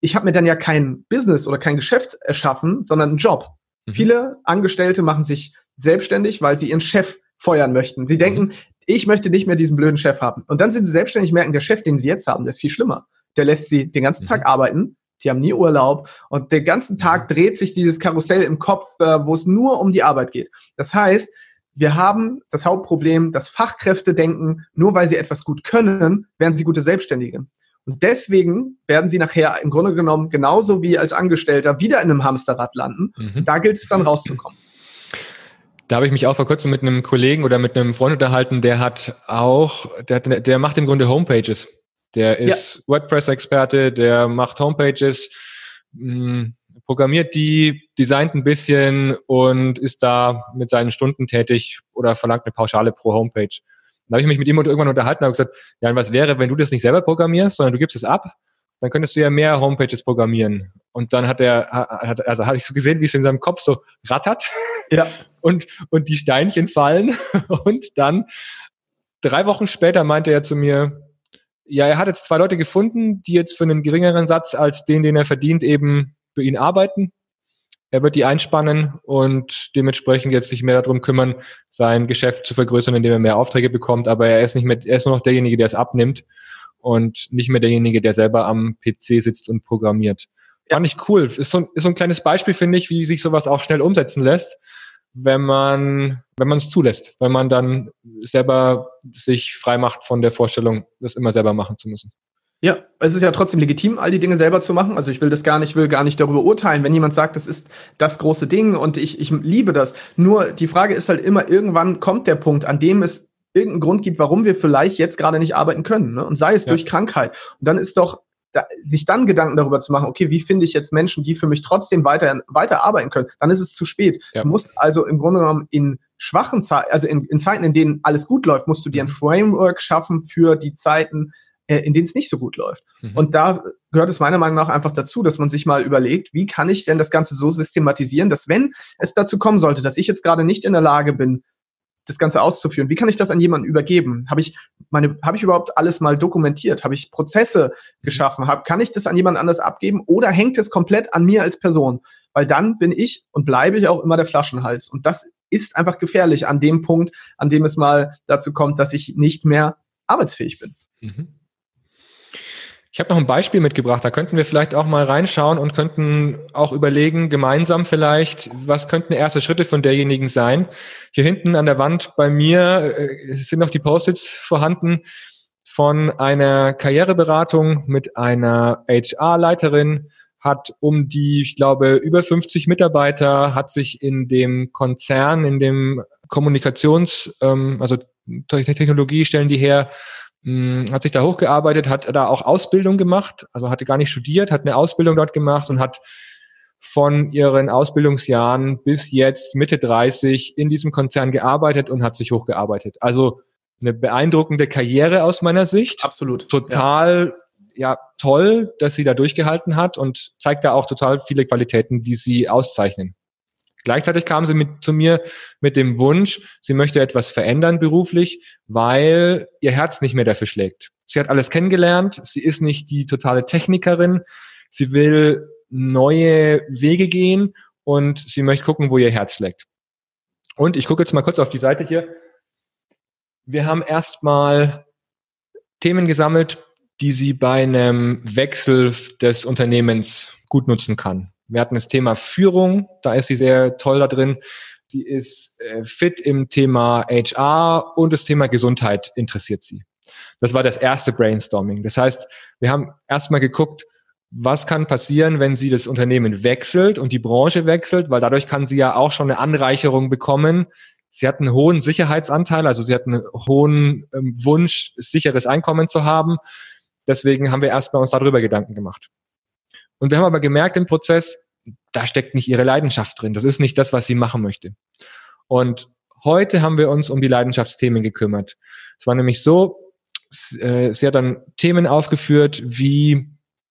Ich habe mir dann ja kein Business oder kein Geschäft erschaffen, sondern einen Job. Mhm. Viele Angestellte machen sich selbstständig, weil sie ihren Chef feuern möchten. Sie mhm. denken, ich möchte nicht mehr diesen blöden Chef haben. Und dann sind sie selbstständig, merken, der Chef, den sie jetzt haben, der ist viel schlimmer. Der lässt sie den ganzen mhm. Tag arbeiten, die haben nie Urlaub und den ganzen Tag mhm. dreht sich dieses Karussell im Kopf, äh, wo es nur um die Arbeit geht. Das heißt, wir haben das Hauptproblem, dass Fachkräfte denken, nur weil sie etwas gut können, werden sie gute Selbstständige. Und deswegen werden sie nachher im Grunde genommen genauso wie als Angestellter wieder in einem Hamsterrad landen. Mhm. Da gilt es dann rauszukommen. Da habe ich mich auch vor kurzem mit einem Kollegen oder mit einem Freund unterhalten, der hat auch, der, hat, der macht im Grunde Homepages. Der ist ja. WordPress-Experte, der macht Homepages mh, programmiert die, designt ein bisschen und ist da mit seinen Stunden tätig oder verlangt eine Pauschale pro Homepage. Dann habe ich mich mit ihm irgendwann unterhalten und gesagt, ja, was wäre, wenn du das nicht selber programmierst, sondern du gibst es ab, dann könntest du ja mehr Homepages programmieren. Und dann hat er, hat, also habe ich so gesehen, wie es in seinem Kopf so rattert ja. [laughs] und, und die Steinchen fallen. [laughs] Und dann drei Wochen später meinte er zu mir, ja, er hat jetzt zwei Leute gefunden, die jetzt für einen geringeren Satz als den, den er verdient, eben für ihn arbeiten. Er wird die einspannen und dementsprechend jetzt sich mehr darum kümmern, sein Geschäft zu vergrößern, indem er mehr Aufträge bekommt. Aber er ist nicht mehr, er ist nur noch derjenige, der es abnimmt und nicht mehr derjenige, der selber am PC sitzt und programmiert. Ja. Fand ich cool. Ist so, ist so ein kleines Beispiel, finde ich, wie sich sowas auch schnell umsetzen lässt, wenn man, wenn man es zulässt, wenn man dann selber sich frei macht von der Vorstellung, das immer selber machen zu müssen. Ja, es ist ja trotzdem legitim, all die Dinge selber zu machen. Also ich will das gar nicht, will gar nicht darüber urteilen, wenn jemand sagt, das ist das große Ding und ich, ich liebe das. Nur die Frage ist halt immer, irgendwann kommt der Punkt, an dem es irgendeinen Grund gibt, warum wir vielleicht jetzt gerade nicht arbeiten können. Ne? Und sei es ja. durch Krankheit. Und dann ist doch da, sich dann Gedanken darüber zu machen, okay, wie finde ich jetzt Menschen, die für mich trotzdem weiter, weiter arbeiten können, dann ist es zu spät. Ja. Du musst also im Grunde genommen in schwachen Zeiten, also in, in Zeiten, in denen alles gut läuft, musst du dir ein Framework schaffen für die Zeiten, äh, in denen es nicht so gut läuft. Mhm. Und da gehört es meiner Meinung nach einfach dazu, dass man sich mal überlegt, wie kann ich denn das Ganze so systematisieren, dass wenn es dazu kommen sollte, dass ich jetzt gerade nicht in der Lage bin, das Ganze auszuführen? Wie kann ich das an jemanden übergeben? Habe ich meine, habe ich überhaupt alles mal dokumentiert? Habe ich Prozesse geschaffen? Hab, kann ich das an jemand anders abgeben oder hängt es komplett an mir als Person? Weil dann bin ich und bleibe ich auch immer der Flaschenhals. Und das ist einfach gefährlich an dem Punkt, an dem es mal dazu kommt, dass ich nicht mehr arbeitsfähig bin. Mhm. Ich habe noch ein Beispiel mitgebracht, da könnten wir vielleicht auch mal reinschauen und könnten auch überlegen, gemeinsam vielleicht, was könnten erste Schritte von derjenigen sein. Hier hinten an der Wand bei mir äh, sind noch die Post-its vorhanden von einer Karriereberatung mit einer HR-Leiterin, hat um die, ich glaube, über 50 Mitarbeiter, hat sich in dem Konzern, in dem Kommunikations, ähm, also Technologie stellen die her, hm, hat sich da hochgearbeitet, hat da auch Ausbildung gemacht, also hatte gar nicht studiert, hat eine Ausbildung dort gemacht und hat von ihren Ausbildungsjahren bis jetzt Mitte 30 in diesem Konzern gearbeitet und hat sich hochgearbeitet. Also eine beeindruckende Karriere aus meiner Sicht. Absolut. Total, ja, ja toll, dass sie da durchgehalten hat und zeigt da auch total viele Qualitäten, die sie auszeichnen. Gleichzeitig kam sie mit, zu mir mit dem Wunsch, sie möchte etwas verändern beruflich, weil ihr Herz nicht mehr dafür schlägt. Sie hat alles kennengelernt, sie ist nicht die totale Technikerin, sie will neue Wege gehen und sie möchte gucken, wo ihr Herz schlägt. Und ich gucke jetzt mal kurz auf die Seite hier. Wir haben erstmal Themen gesammelt, die sie bei einem Wechsel des Unternehmens gut nutzen kann. Wir hatten das Thema Führung, da ist sie sehr toll da drin. Sie ist äh, fit im Thema HR und das Thema Gesundheit interessiert sie. Das war das erste Brainstorming. Das heißt, wir haben erstmal geguckt, was kann passieren, wenn sie das Unternehmen wechselt und die Branche wechselt, weil dadurch kann sie ja auch schon eine Anreicherung bekommen. Sie hat einen hohen Sicherheitsanteil, also sie hat einen hohen ähm, Wunsch, sicheres Einkommen zu haben. Deswegen haben wir erstmal uns darüber Gedanken gemacht. Und wir haben aber gemerkt im Prozess, da steckt nicht ihre Leidenschaft drin. Das ist nicht das, was sie machen möchte. Und heute haben wir uns um die Leidenschaftsthemen gekümmert. Es war nämlich so, äh, sie hat dann Themen aufgeführt, wie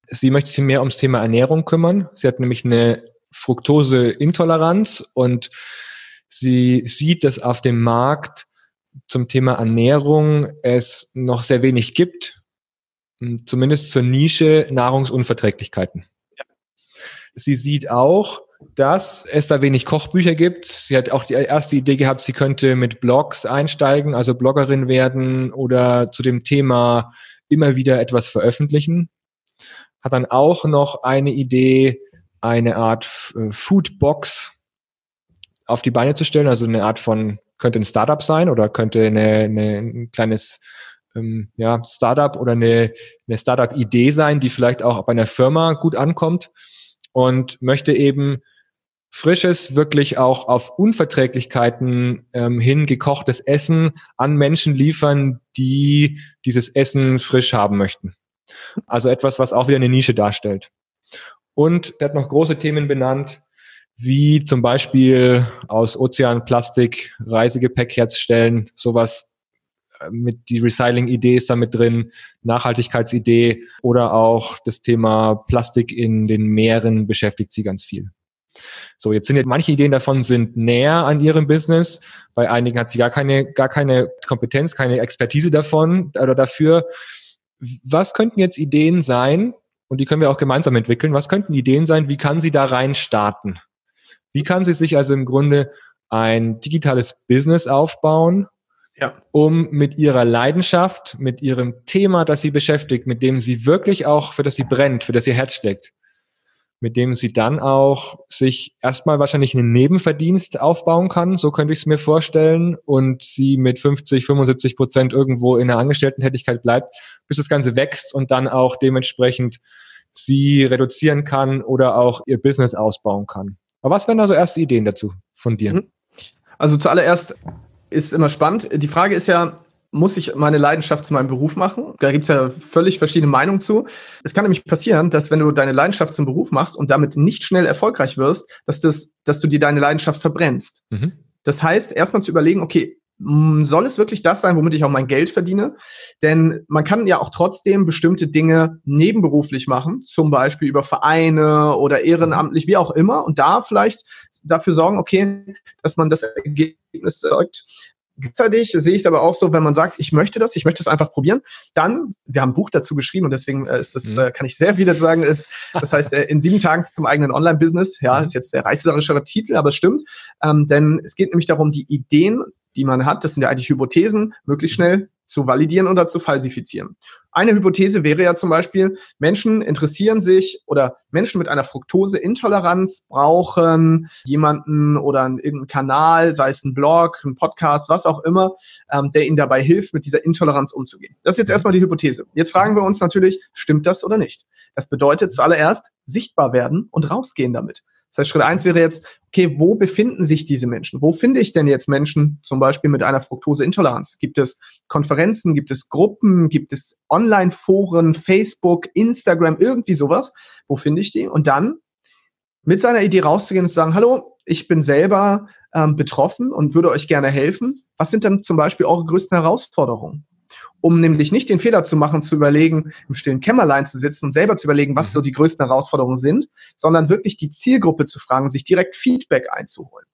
sie möchte sich mehr ums Thema Ernährung kümmern. Sie hat nämlich eine Fructoseintoleranz und sie sieht, dass auf dem Markt zum Thema Ernährung es noch sehr wenig gibt, zumindest zur Nische Nahrungsunverträglichkeiten. Sie sieht auch, dass es da wenig Kochbücher gibt. Sie hat auch die erste Idee gehabt, sie könnte mit Blogs einsteigen, also Bloggerin werden oder zu dem Thema immer wieder etwas veröffentlichen. Hat dann auch noch eine Idee, eine Art äh, Foodbox auf die Beine zu stellen, also eine Art von, könnte ein Startup sein oder könnte eine, eine, ein kleines ähm, ja, Startup oder eine, eine Startup-Idee sein, die vielleicht auch bei einer Firma gut ankommt und möchte eben frisches, wirklich auch auf Unverträglichkeiten ähm, hin gekochtes Essen an Menschen liefern, die dieses Essen frisch haben möchten. Also etwas, was auch wieder eine Nische darstellt. Und er hat noch große Themen benannt, wie zum Beispiel aus Ozeanplastik Reisegepäck herstellen, sowas mit die Recycling-Idee ist da mit drin, Nachhaltigkeitsidee oder auch das Thema Plastik in den Meeren beschäftigt sie ganz viel. So, jetzt sind ja manche Ideen davon sind näher an ihrem Business. Bei einigen hat sie gar keine, gar keine Kompetenz, keine Expertise davon oder dafür. Was könnten jetzt Ideen sein? Und die können wir auch gemeinsam entwickeln. Was könnten Ideen sein? Wie kann sie da rein starten? Wie kann sie sich also im Grunde ein digitales Business aufbauen, ja. um mit ihrer Leidenschaft, mit ihrem Thema, das sie beschäftigt, mit dem sie wirklich auch, für das sie brennt, für das ihr Herz schlägt, mit dem sie dann auch sich erstmal wahrscheinlich einen Nebenverdienst aufbauen kann, so könnte ich es mir vorstellen, und sie mit 50, 75 Prozent irgendwo in der Angestellten-Tätigkeit bleibt, bis das Ganze wächst und dann auch dementsprechend sie reduzieren kann oder auch ihr Business ausbauen kann. Aber was wären da so erste Ideen dazu von dir? Mhm. Also zuallererst ist immer spannend. Die Frage ist ja, muss ich meine Leidenschaft zu meinem Beruf machen? Da gibt es ja völlig verschiedene Meinungen zu. Es kann nämlich passieren, dass wenn du deine Leidenschaft zum Beruf machst und damit nicht schnell erfolgreich wirst, dass, das, dass du dir deine Leidenschaft verbrennst. Mhm. Das heißt, erstmal zu überlegen, okay, soll es wirklich das sein, womit ich auch mein Geld verdiene? Denn man kann ja auch trotzdem bestimmte Dinge nebenberuflich machen, zum Beispiel über Vereine oder ehrenamtlich, wie auch immer, und da vielleicht dafür sorgen, okay, dass man das Ergebnis sorgt. Gleichzeitig sehe ich es aber auch so, wenn man sagt, ich möchte das, ich möchte es einfach probieren, dann, wir haben ein Buch dazu geschrieben und deswegen äh, ist das, mhm. äh, kann ich sehr viel dazu sagen, ist, das heißt, äh, in sieben Tagen zum eigenen Online-Business, ja, mhm. ist jetzt der reißerischere Titel, aber es stimmt, ähm, denn es geht nämlich darum, die Ideen die man hat, das sind ja eigentlich Hypothesen, möglichst schnell zu validieren oder zu falsifizieren. Eine Hypothese wäre ja zum Beispiel, Menschen interessieren sich oder Menschen mit einer Fructoseintoleranz brauchen jemanden oder irgendeinen Kanal, sei es ein Blog, ein Podcast, was auch immer, ähm, der ihnen dabei hilft, mit dieser Intoleranz umzugehen. Das ist jetzt erstmal die Hypothese. Jetzt fragen wir uns natürlich, stimmt das oder nicht? Das bedeutet zuallererst sichtbar werden und rausgehen damit. Das heißt, Schritt eins wäre jetzt, okay, wo befinden sich diese Menschen? Wo finde ich denn jetzt Menschen zum Beispiel mit einer Fructoseintoleranz? Gibt es Konferenzen, gibt es Gruppen, gibt es Online-Foren, Facebook, Instagram, irgendwie sowas? Wo finde ich die? Und dann mit seiner Idee rauszugehen und zu sagen, hallo, ich bin selber ähm, betroffen und würde euch gerne helfen. Was sind dann zum Beispiel eure größten Herausforderungen? Um nämlich nicht den Fehler zu machen, zu überlegen, im stillen Kämmerlein zu sitzen und selber zu überlegen, was mhm. so die größten Herausforderungen sind, sondern wirklich die Zielgruppe zu fragen und sich direkt Feedback einzuholen.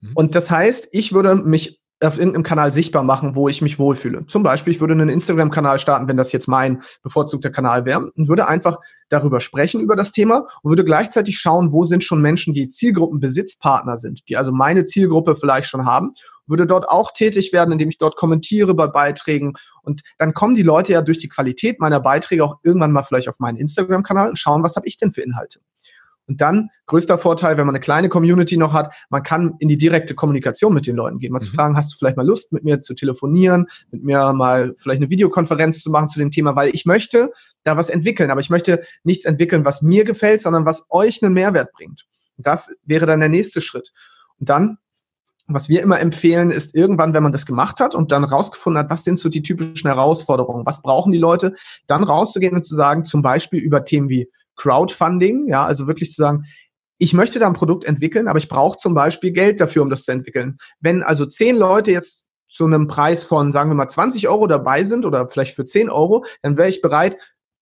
Mhm. Und das heißt, ich würde mich auf irgendeinem Kanal sichtbar machen, wo ich mich wohlfühle. Zum Beispiel, ich würde einen Instagram-Kanal starten, wenn das jetzt mein bevorzugter Kanal wäre, und würde einfach darüber sprechen, über das Thema und würde gleichzeitig schauen, wo sind schon Menschen, die Zielgruppenbesitzpartner sind, die also meine Zielgruppe vielleicht schon haben würde dort auch tätig werden, indem ich dort kommentiere bei Beiträgen. Und dann kommen die Leute ja durch die Qualität meiner Beiträge auch irgendwann mal vielleicht auf meinen Instagram-Kanal und schauen, was habe ich denn für Inhalte. Und dann, größter Vorteil, wenn man eine kleine Community noch hat, man kann in die direkte Kommunikation mit den Leuten gehen. Mal mhm. zu fragen, hast du vielleicht mal Lust, mit mir zu telefonieren, mit mir mal vielleicht eine Videokonferenz zu machen zu dem Thema, weil ich möchte da was entwickeln, aber ich möchte nichts entwickeln, was mir gefällt, sondern was euch einen Mehrwert bringt. Und das wäre dann der nächste Schritt. Und dann was wir immer empfehlen, ist irgendwann, wenn man das gemacht hat und dann rausgefunden hat, was sind so die typischen Herausforderungen, was brauchen die Leute, dann rauszugehen und zu sagen, zum Beispiel über Themen wie Crowdfunding, ja, also wirklich zu sagen, ich möchte da ein Produkt entwickeln, aber ich brauche zum Beispiel Geld dafür, um das zu entwickeln. Wenn also zehn Leute jetzt zu einem Preis von, sagen wir mal, 20 Euro dabei sind oder vielleicht für 10 Euro, dann wäre ich bereit,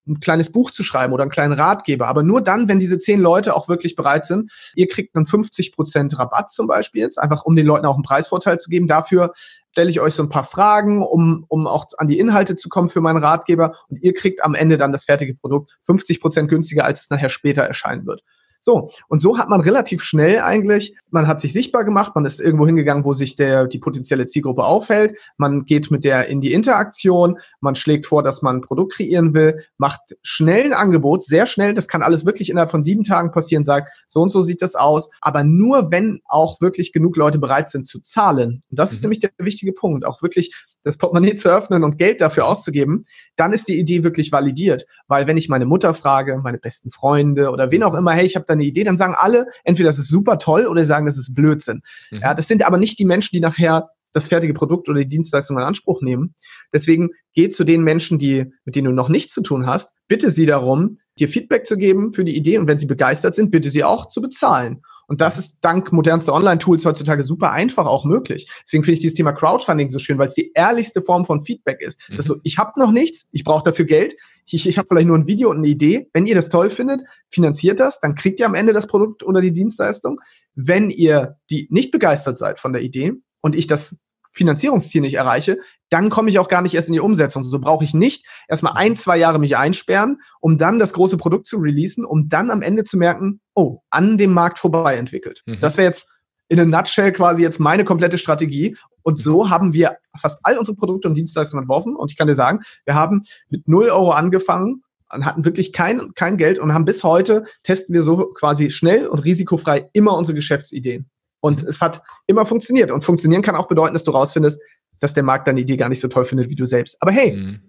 ein kleines Buch zu schreiben oder einen kleinen Ratgeber. Aber nur dann, wenn diese zehn Leute auch wirklich bereit sind. Ihr kriegt dann 50 Prozent Rabatt zum Beispiel jetzt, einfach um den Leuten auch einen Preisvorteil zu geben. Dafür stelle ich euch so ein paar Fragen, um, um auch an die Inhalte zu kommen für meinen Ratgeber. Und ihr kriegt am Ende dann das fertige Produkt 50 Prozent günstiger, als es nachher später erscheinen wird. So, und so hat man relativ schnell eigentlich, man hat sich sichtbar gemacht, man ist irgendwo hingegangen, wo sich der, die potenzielle Zielgruppe aufhält, man geht mit der in die Interaktion, man schlägt vor, dass man ein Produkt kreieren will, macht schnell ein Angebot, sehr schnell, das kann alles wirklich innerhalb von sieben Tagen passieren, sagt, so und so sieht das aus, aber nur wenn auch wirklich genug Leute bereit sind zu zahlen. Und das mhm. ist nämlich der wichtige Punkt, auch wirklich das Portemonnaie zu öffnen und Geld dafür auszugeben, dann ist die Idee wirklich validiert. Weil wenn ich meine Mutter frage, meine besten Freunde oder wen auch immer, hey, ich habe da eine Idee, dann sagen alle, entweder das ist super toll oder sagen, das ist Blödsinn. Mhm. Ja, das sind aber nicht die Menschen, die nachher das fertige Produkt oder die Dienstleistung in Anspruch nehmen. Deswegen geh zu den Menschen, die, mit denen du noch nichts zu tun hast, bitte sie darum, dir Feedback zu geben für die Idee und wenn sie begeistert sind, bitte sie auch zu bezahlen. Und das ist dank modernster Online-Tools heutzutage super einfach auch möglich. Deswegen finde ich dieses Thema Crowdfunding so schön, weil es die ehrlichste Form von Feedback ist. Mhm. Das so, ich habe noch nichts, ich brauche dafür Geld, ich, ich habe vielleicht nur ein Video und eine Idee. Wenn ihr das toll findet, finanziert das, dann kriegt ihr am Ende das Produkt oder die Dienstleistung. Wenn ihr die nicht begeistert seid von der Idee und ich das Finanzierungsziel nicht erreiche, dann komme ich auch gar nicht erst in die Umsetzung. So brauche ich nicht erstmal ein, zwei Jahre mich einsperren, um dann das große Produkt zu releasen, um dann am Ende zu merken, oh, an dem Markt vorbei entwickelt. Mhm. Das wäre jetzt in a nutshell quasi jetzt meine komplette Strategie. Und so haben wir fast all unsere Produkte und Dienstleistungen entworfen. Und ich kann dir sagen, wir haben mit null Euro angefangen und hatten wirklich kein, kein Geld und haben bis heute testen wir so quasi schnell und risikofrei immer unsere Geschäftsideen. Und es hat immer funktioniert. Und funktionieren kann auch bedeuten, dass du rausfindest, dass der Markt deine Idee gar nicht so toll findet wie du selbst. Aber hey, mhm.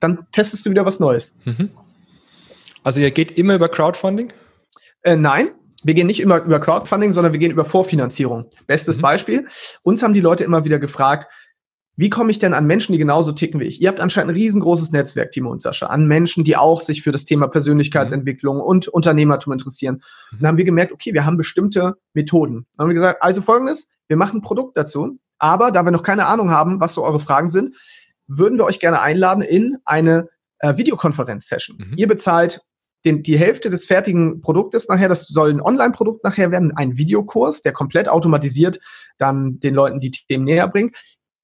dann testest du wieder was Neues. Mhm. Also ihr geht immer über Crowdfunding? Äh, nein, wir gehen nicht immer über Crowdfunding, sondern wir gehen über Vorfinanzierung. Bestes mhm. Beispiel. Uns haben die Leute immer wieder gefragt, wie komme ich denn an Menschen, die genauso ticken wie ich? Ihr habt anscheinend ein riesengroßes Netzwerk, Timo und Sascha, an Menschen, die auch sich für das Thema Persönlichkeitsentwicklung und Unternehmertum interessieren. Und dann haben wir gemerkt, okay, wir haben bestimmte Methoden. Dann haben wir gesagt, also folgendes, wir machen ein Produkt dazu, aber da wir noch keine Ahnung haben, was so eure Fragen sind, würden wir euch gerne einladen in eine äh, Videokonferenz-Session. Mhm. Ihr bezahlt den, die Hälfte des fertigen Produktes nachher, das soll ein Online-Produkt nachher werden, ein Videokurs, der komplett automatisiert dann den Leuten die Themen näher bringt.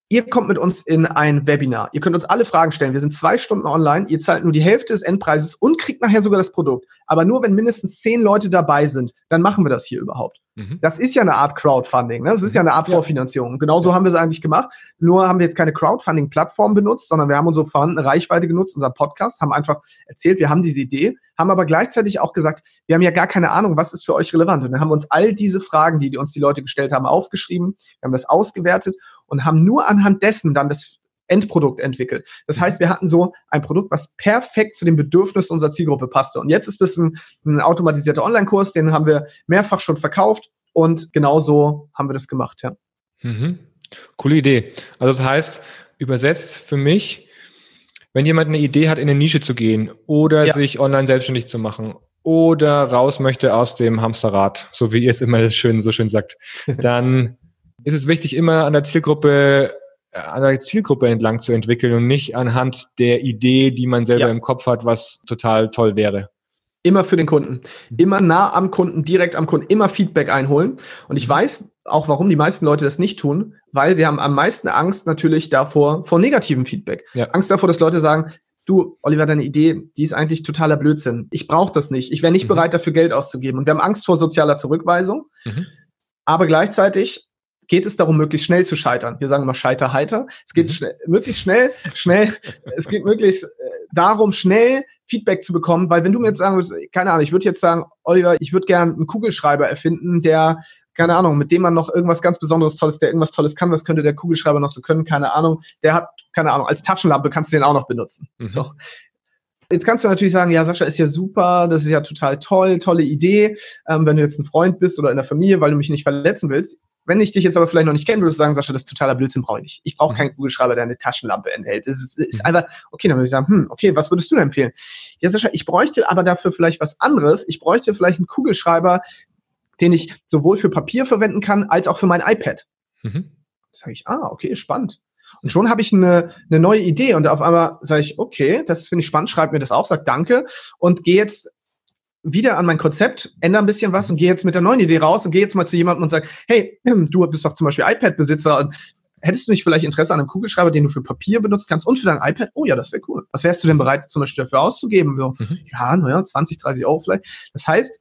Ihr kommt mit uns in ein Webinar. Ihr könnt uns alle Fragen stellen. Wir sind zwei Stunden online. Ihr zahlt nur die Hälfte des Endpreises und kriegt nachher sogar das Produkt. Aber nur wenn mindestens zehn Leute dabei sind, dann machen wir das hier überhaupt. Mhm. Das ist ja eine Art Crowdfunding. Ne? Das ist ja eine Art ja. Vorfinanzierung. Genauso ja. haben wir es eigentlich gemacht. Nur haben wir jetzt keine Crowdfunding-Plattform benutzt, sondern wir haben unsere vorhandene Reichweite genutzt, unseren Podcast, haben einfach erzählt, wir haben diese Idee, haben aber gleichzeitig auch gesagt, wir haben ja gar keine Ahnung, was ist für euch relevant. Und dann haben wir uns all diese Fragen, die uns die Leute gestellt haben, aufgeschrieben. Wir haben das ausgewertet und haben nur anhand dessen dann das Endprodukt entwickelt. Das heißt, wir hatten so ein Produkt, was perfekt zu den Bedürfnissen unserer Zielgruppe passte. Und jetzt ist das ein, ein automatisierter Online-Kurs, den haben wir mehrfach schon verkauft und genauso haben wir das gemacht, ja. Mhm. Coole Idee. Also das heißt, übersetzt für mich, wenn jemand eine Idee hat, in eine Nische zu gehen oder ja. sich online selbstständig zu machen oder raus möchte aus dem Hamsterrad, so wie ihr es immer schön, so schön sagt, [laughs] dann ist es wichtig, immer an der Zielgruppe an der Zielgruppe entlang zu entwickeln und nicht anhand der Idee, die man selber ja. im Kopf hat, was total toll wäre. Immer für den Kunden. Immer nah am Kunden, direkt am Kunden, immer Feedback einholen. Und ich weiß auch, warum die meisten Leute das nicht tun, weil sie haben am meisten Angst natürlich davor, vor negativem Feedback. Ja. Angst davor, dass Leute sagen, du, Oliver, deine Idee, die ist eigentlich totaler Blödsinn. Ich brauche das nicht. Ich wäre nicht mhm. bereit, dafür Geld auszugeben. Und wir haben Angst vor sozialer Zurückweisung. Mhm. Aber gleichzeitig geht es darum, möglichst schnell zu scheitern. Wir sagen immer scheiter heiter. Es geht mhm. schnell, möglichst schnell, schnell, es geht möglichst äh, darum, schnell Feedback zu bekommen, weil wenn du mir jetzt sagen würdest, keine Ahnung, ich würde jetzt sagen, Oliver, ich würde gern einen Kugelschreiber erfinden, der keine Ahnung, mit dem man noch irgendwas ganz Besonderes Tolles, der irgendwas Tolles kann, was könnte der Kugelschreiber noch so können, keine Ahnung. Der hat, keine Ahnung, als Taschenlampe kannst du den auch noch benutzen. Mhm. So. Jetzt kannst du natürlich sagen, ja, Sascha ist ja super, das ist ja total toll, tolle Idee, ähm, wenn du jetzt ein Freund bist oder in der Familie, weil du mich nicht verletzen willst. Wenn ich dich jetzt aber vielleicht noch nicht kenne, würdest du sagen, Sascha, das ist totaler Blödsinn, brauche ich nicht. Ich brauche mhm. keinen Kugelschreiber, der eine Taschenlampe enthält. Das ist, ist mhm. einfach, okay, dann würde ich sagen, hm, okay, was würdest du denn empfehlen? Ja, Sascha, ich bräuchte aber dafür vielleicht was anderes. Ich bräuchte vielleicht einen Kugelschreiber, den ich sowohl für Papier verwenden kann, als auch für mein iPad. Mhm. Sage ich, ah, okay, spannend. Und schon habe ich eine, eine neue Idee und auf einmal sage ich, okay, das finde ich spannend, schreib mir das auf, sag danke und gehe jetzt wieder an mein Konzept, ändere ein bisschen was und gehe jetzt mit der neuen Idee raus und gehe jetzt mal zu jemandem und sage, hey, [clears throat] du bist doch zum Beispiel iPad-Besitzer und hättest du nicht vielleicht Interesse an einem Kugelschreiber, den du für Papier benutzen kannst und für dein iPad? Oh ja, das wäre cool. Was wärst du denn bereit zum Beispiel dafür auszugeben? So, mhm. Ja, naja, 20, 30 Euro vielleicht. Das heißt,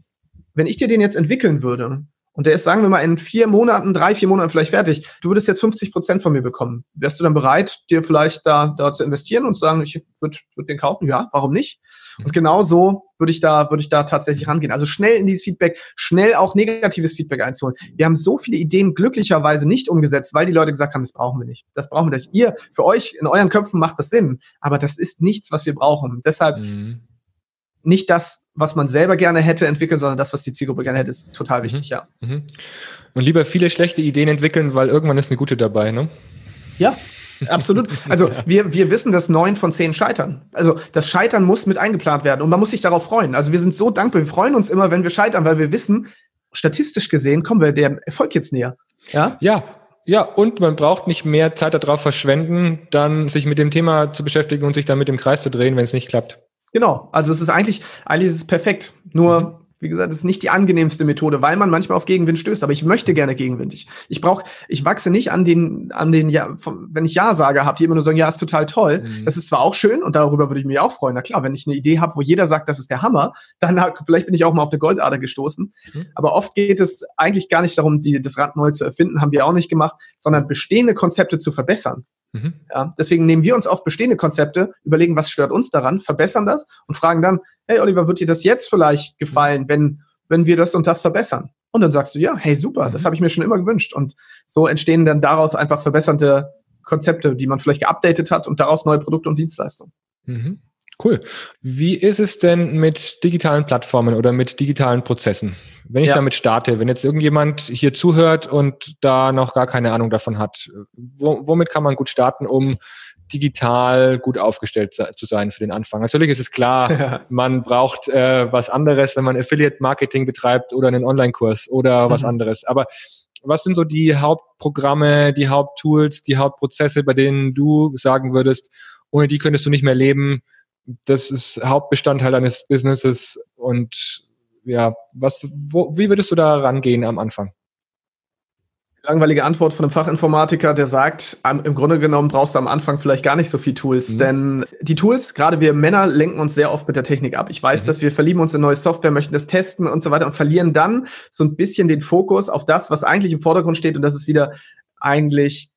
wenn ich dir den jetzt entwickeln würde und der ist, sagen wir mal, in vier Monaten, drei, vier Monaten vielleicht fertig, du würdest jetzt 50 Prozent von mir bekommen. Wärst du dann bereit, dir vielleicht da, da zu investieren und zu sagen, ich würde würd den kaufen? Ja, warum nicht? Und genau so würde ich da, würde ich da tatsächlich rangehen. Also schnell in dieses Feedback, schnell auch negatives Feedback einzuholen. Wir haben so viele Ideen glücklicherweise nicht umgesetzt, weil die Leute gesagt haben, das brauchen wir nicht. Das brauchen wir nicht. Ihr, für euch in euren Köpfen macht das Sinn, aber das ist nichts, was wir brauchen. Deshalb mhm. nicht das, was man selber gerne hätte entwickeln, sondern das, was die Zielgruppe gerne hätte, ist total mhm. wichtig, mhm. ja. Und lieber viele schlechte Ideen entwickeln, weil irgendwann ist eine gute dabei, ne? Ja, Absolut. Also wir, wir wissen, dass neun von zehn scheitern. Also das Scheitern muss mit eingeplant werden und man muss sich darauf freuen. Also wir sind so dankbar, wir freuen uns immer, wenn wir scheitern, weil wir wissen, statistisch gesehen kommen wir dem Erfolg jetzt näher. Ja, ja ja, und man braucht nicht mehr Zeit darauf verschwenden, dann sich mit dem Thema zu beschäftigen und sich dann mit dem Kreis zu drehen, wenn es nicht klappt. Genau, also es ist eigentlich, eigentlich ist es perfekt. Nur mhm. Wie gesagt, das ist nicht die angenehmste Methode, weil man manchmal auf Gegenwind stößt. Aber ich möchte gerne Gegenwind. Ich, ich brauche, ich wachse nicht an den, an den, ja, wenn ich Ja sage, habt ihr immer nur sagen, ja, ist total toll. Mhm. Das ist zwar auch schön und darüber würde ich mich auch freuen. Na klar, wenn ich eine Idee habe, wo jeder sagt, das ist der Hammer, dann vielleicht bin ich auch mal auf eine Goldader gestoßen. Mhm. Aber oft geht es eigentlich gar nicht darum, die, das Rad neu zu erfinden, haben wir auch nicht gemacht, sondern bestehende Konzepte zu verbessern. Mhm. Ja, deswegen nehmen wir uns oft bestehende Konzepte, überlegen, was stört uns daran, verbessern das und fragen dann, hey Oliver, wird dir das jetzt vielleicht gefallen, wenn, wenn wir das und das verbessern? Und dann sagst du, ja, hey, super, mhm. das habe ich mir schon immer gewünscht. Und so entstehen dann daraus einfach verbesserte Konzepte, die man vielleicht geupdatet hat und daraus neue Produkte und Dienstleistungen. Mhm. Cool. Wie ist es denn mit digitalen Plattformen oder mit digitalen Prozessen? Wenn ich ja. damit starte, wenn jetzt irgendjemand hier zuhört und da noch gar keine Ahnung davon hat, wo, womit kann man gut starten, um digital gut aufgestellt zu sein für den Anfang. Natürlich ist es klar, [laughs] ja. man braucht äh, was anderes, wenn man Affiliate-Marketing betreibt oder einen Online-Kurs oder mhm. was anderes. Aber was sind so die Hauptprogramme, die Haupttools, die Hauptprozesse, bei denen du sagen würdest, ohne die könntest du nicht mehr leben? Das ist Hauptbestandteil deines Businesses und ja, was, wo, wie würdest du da rangehen am Anfang? Langweilige Antwort von einem Fachinformatiker, der sagt, im Grunde genommen brauchst du am Anfang vielleicht gar nicht so viel Tools, mhm. denn die Tools, gerade wir Männer, lenken uns sehr oft mit der Technik ab. Ich weiß, mhm. dass wir verlieben uns in neue Software, möchten das testen und so weiter und verlieren dann so ein bisschen den Fokus auf das, was eigentlich im Vordergrund steht und das ist wieder eigentlich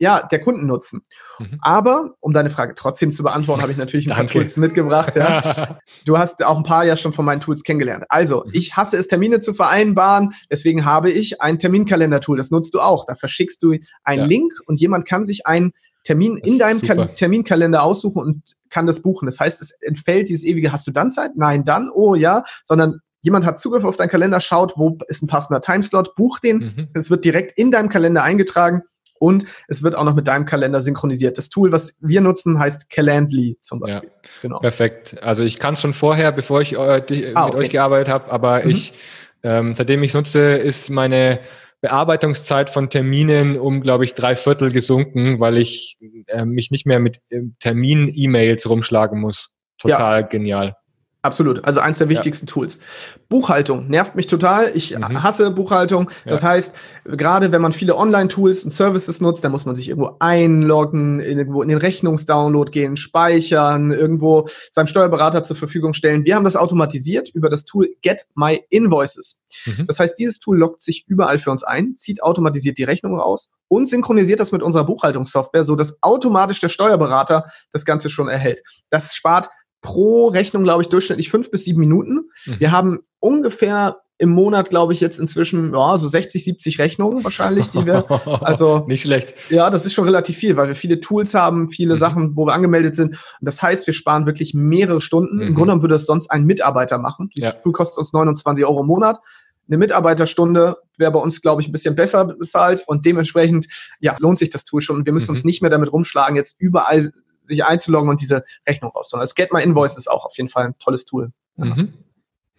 ja, der Kundennutzen. Mhm. Aber, um deine Frage trotzdem zu beantworten, habe ich natürlich ein paar Tools mitgebracht. Ja. [laughs] du hast auch ein paar ja schon von meinen Tools kennengelernt. Also, mhm. ich hasse es, Termine zu vereinbaren. Deswegen habe ich ein Terminkalender-Tool. Das nutzt du auch. Da verschickst du einen ja. Link und jemand kann sich einen Termin in deinem Ka Terminkalender aussuchen und kann das buchen. Das heißt, es entfällt dieses ewige, hast du dann Zeit? Nein, dann, oh ja, sondern jemand hat Zugriff auf deinen Kalender, schaut, wo ist ein passender Timeslot, bucht den. Mhm. Es wird direkt in deinem Kalender eingetragen und es wird auch noch mit deinem Kalender synchronisiert. Das Tool, was wir nutzen, heißt Calendly zum Beispiel. Ja, genau. Perfekt. Also ich kann es schon vorher, bevor ich äh, die, ah, mit okay. euch gearbeitet habe, aber mhm. ich, ähm, seitdem ich es nutze, ist meine Bearbeitungszeit von Terminen um, glaube ich, drei Viertel gesunken, weil ich äh, mich nicht mehr mit äh, Termin-E-Mails rumschlagen muss. Total ja. genial. Absolut. Also eins der wichtigsten ja. Tools. Buchhaltung nervt mich total. Ich mhm. hasse Buchhaltung. Das ja. heißt, gerade wenn man viele Online-Tools und Services nutzt, dann muss man sich irgendwo einloggen, irgendwo in den Rechnungsdownload gehen, speichern, irgendwo seinem Steuerberater zur Verfügung stellen. Wir haben das automatisiert über das Tool Get My Invoices. Mhm. Das heißt, dieses Tool loggt sich überall für uns ein, zieht automatisiert die Rechnung raus und synchronisiert das mit unserer Buchhaltungssoftware, so dass automatisch der Steuerberater das Ganze schon erhält. Das spart pro Rechnung, glaube ich, durchschnittlich fünf bis sieben Minuten. Mhm. Wir haben ungefähr im Monat, glaube ich, jetzt inzwischen ja, so 60, 70 Rechnungen wahrscheinlich, die wir. [laughs] Also nicht schlecht. Ja, das ist schon relativ viel, weil wir viele Tools haben, viele mhm. Sachen, wo wir angemeldet sind. Und das heißt, wir sparen wirklich mehrere Stunden. Mhm. Im Grunde genommen würde das sonst ein Mitarbeiter machen. Dieses ja. Tool kostet uns 29 Euro im Monat. Eine Mitarbeiterstunde wäre bei uns, glaube ich, ein bisschen besser bezahlt und dementsprechend ja, lohnt sich das Tool schon. Und wir müssen mhm. uns nicht mehr damit rumschlagen, jetzt überall sich einzuloggen und diese Rechnung rauszuholen. Also Get My Invoice ist auch auf jeden Fall ein tolles Tool. Mhm.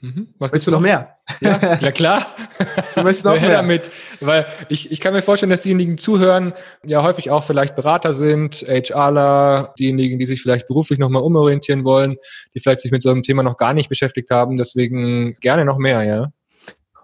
Mhm. Was Willst du noch mehr? Ja, [laughs] ja klar. Du möchtest noch mehr damit, weil ich, ich kann mir vorstellen, dass diejenigen zuhören, ja häufig auch vielleicht Berater sind, HRler, diejenigen, die sich vielleicht beruflich nochmal umorientieren wollen, die vielleicht sich mit so einem Thema noch gar nicht beschäftigt haben. Deswegen gerne noch mehr, ja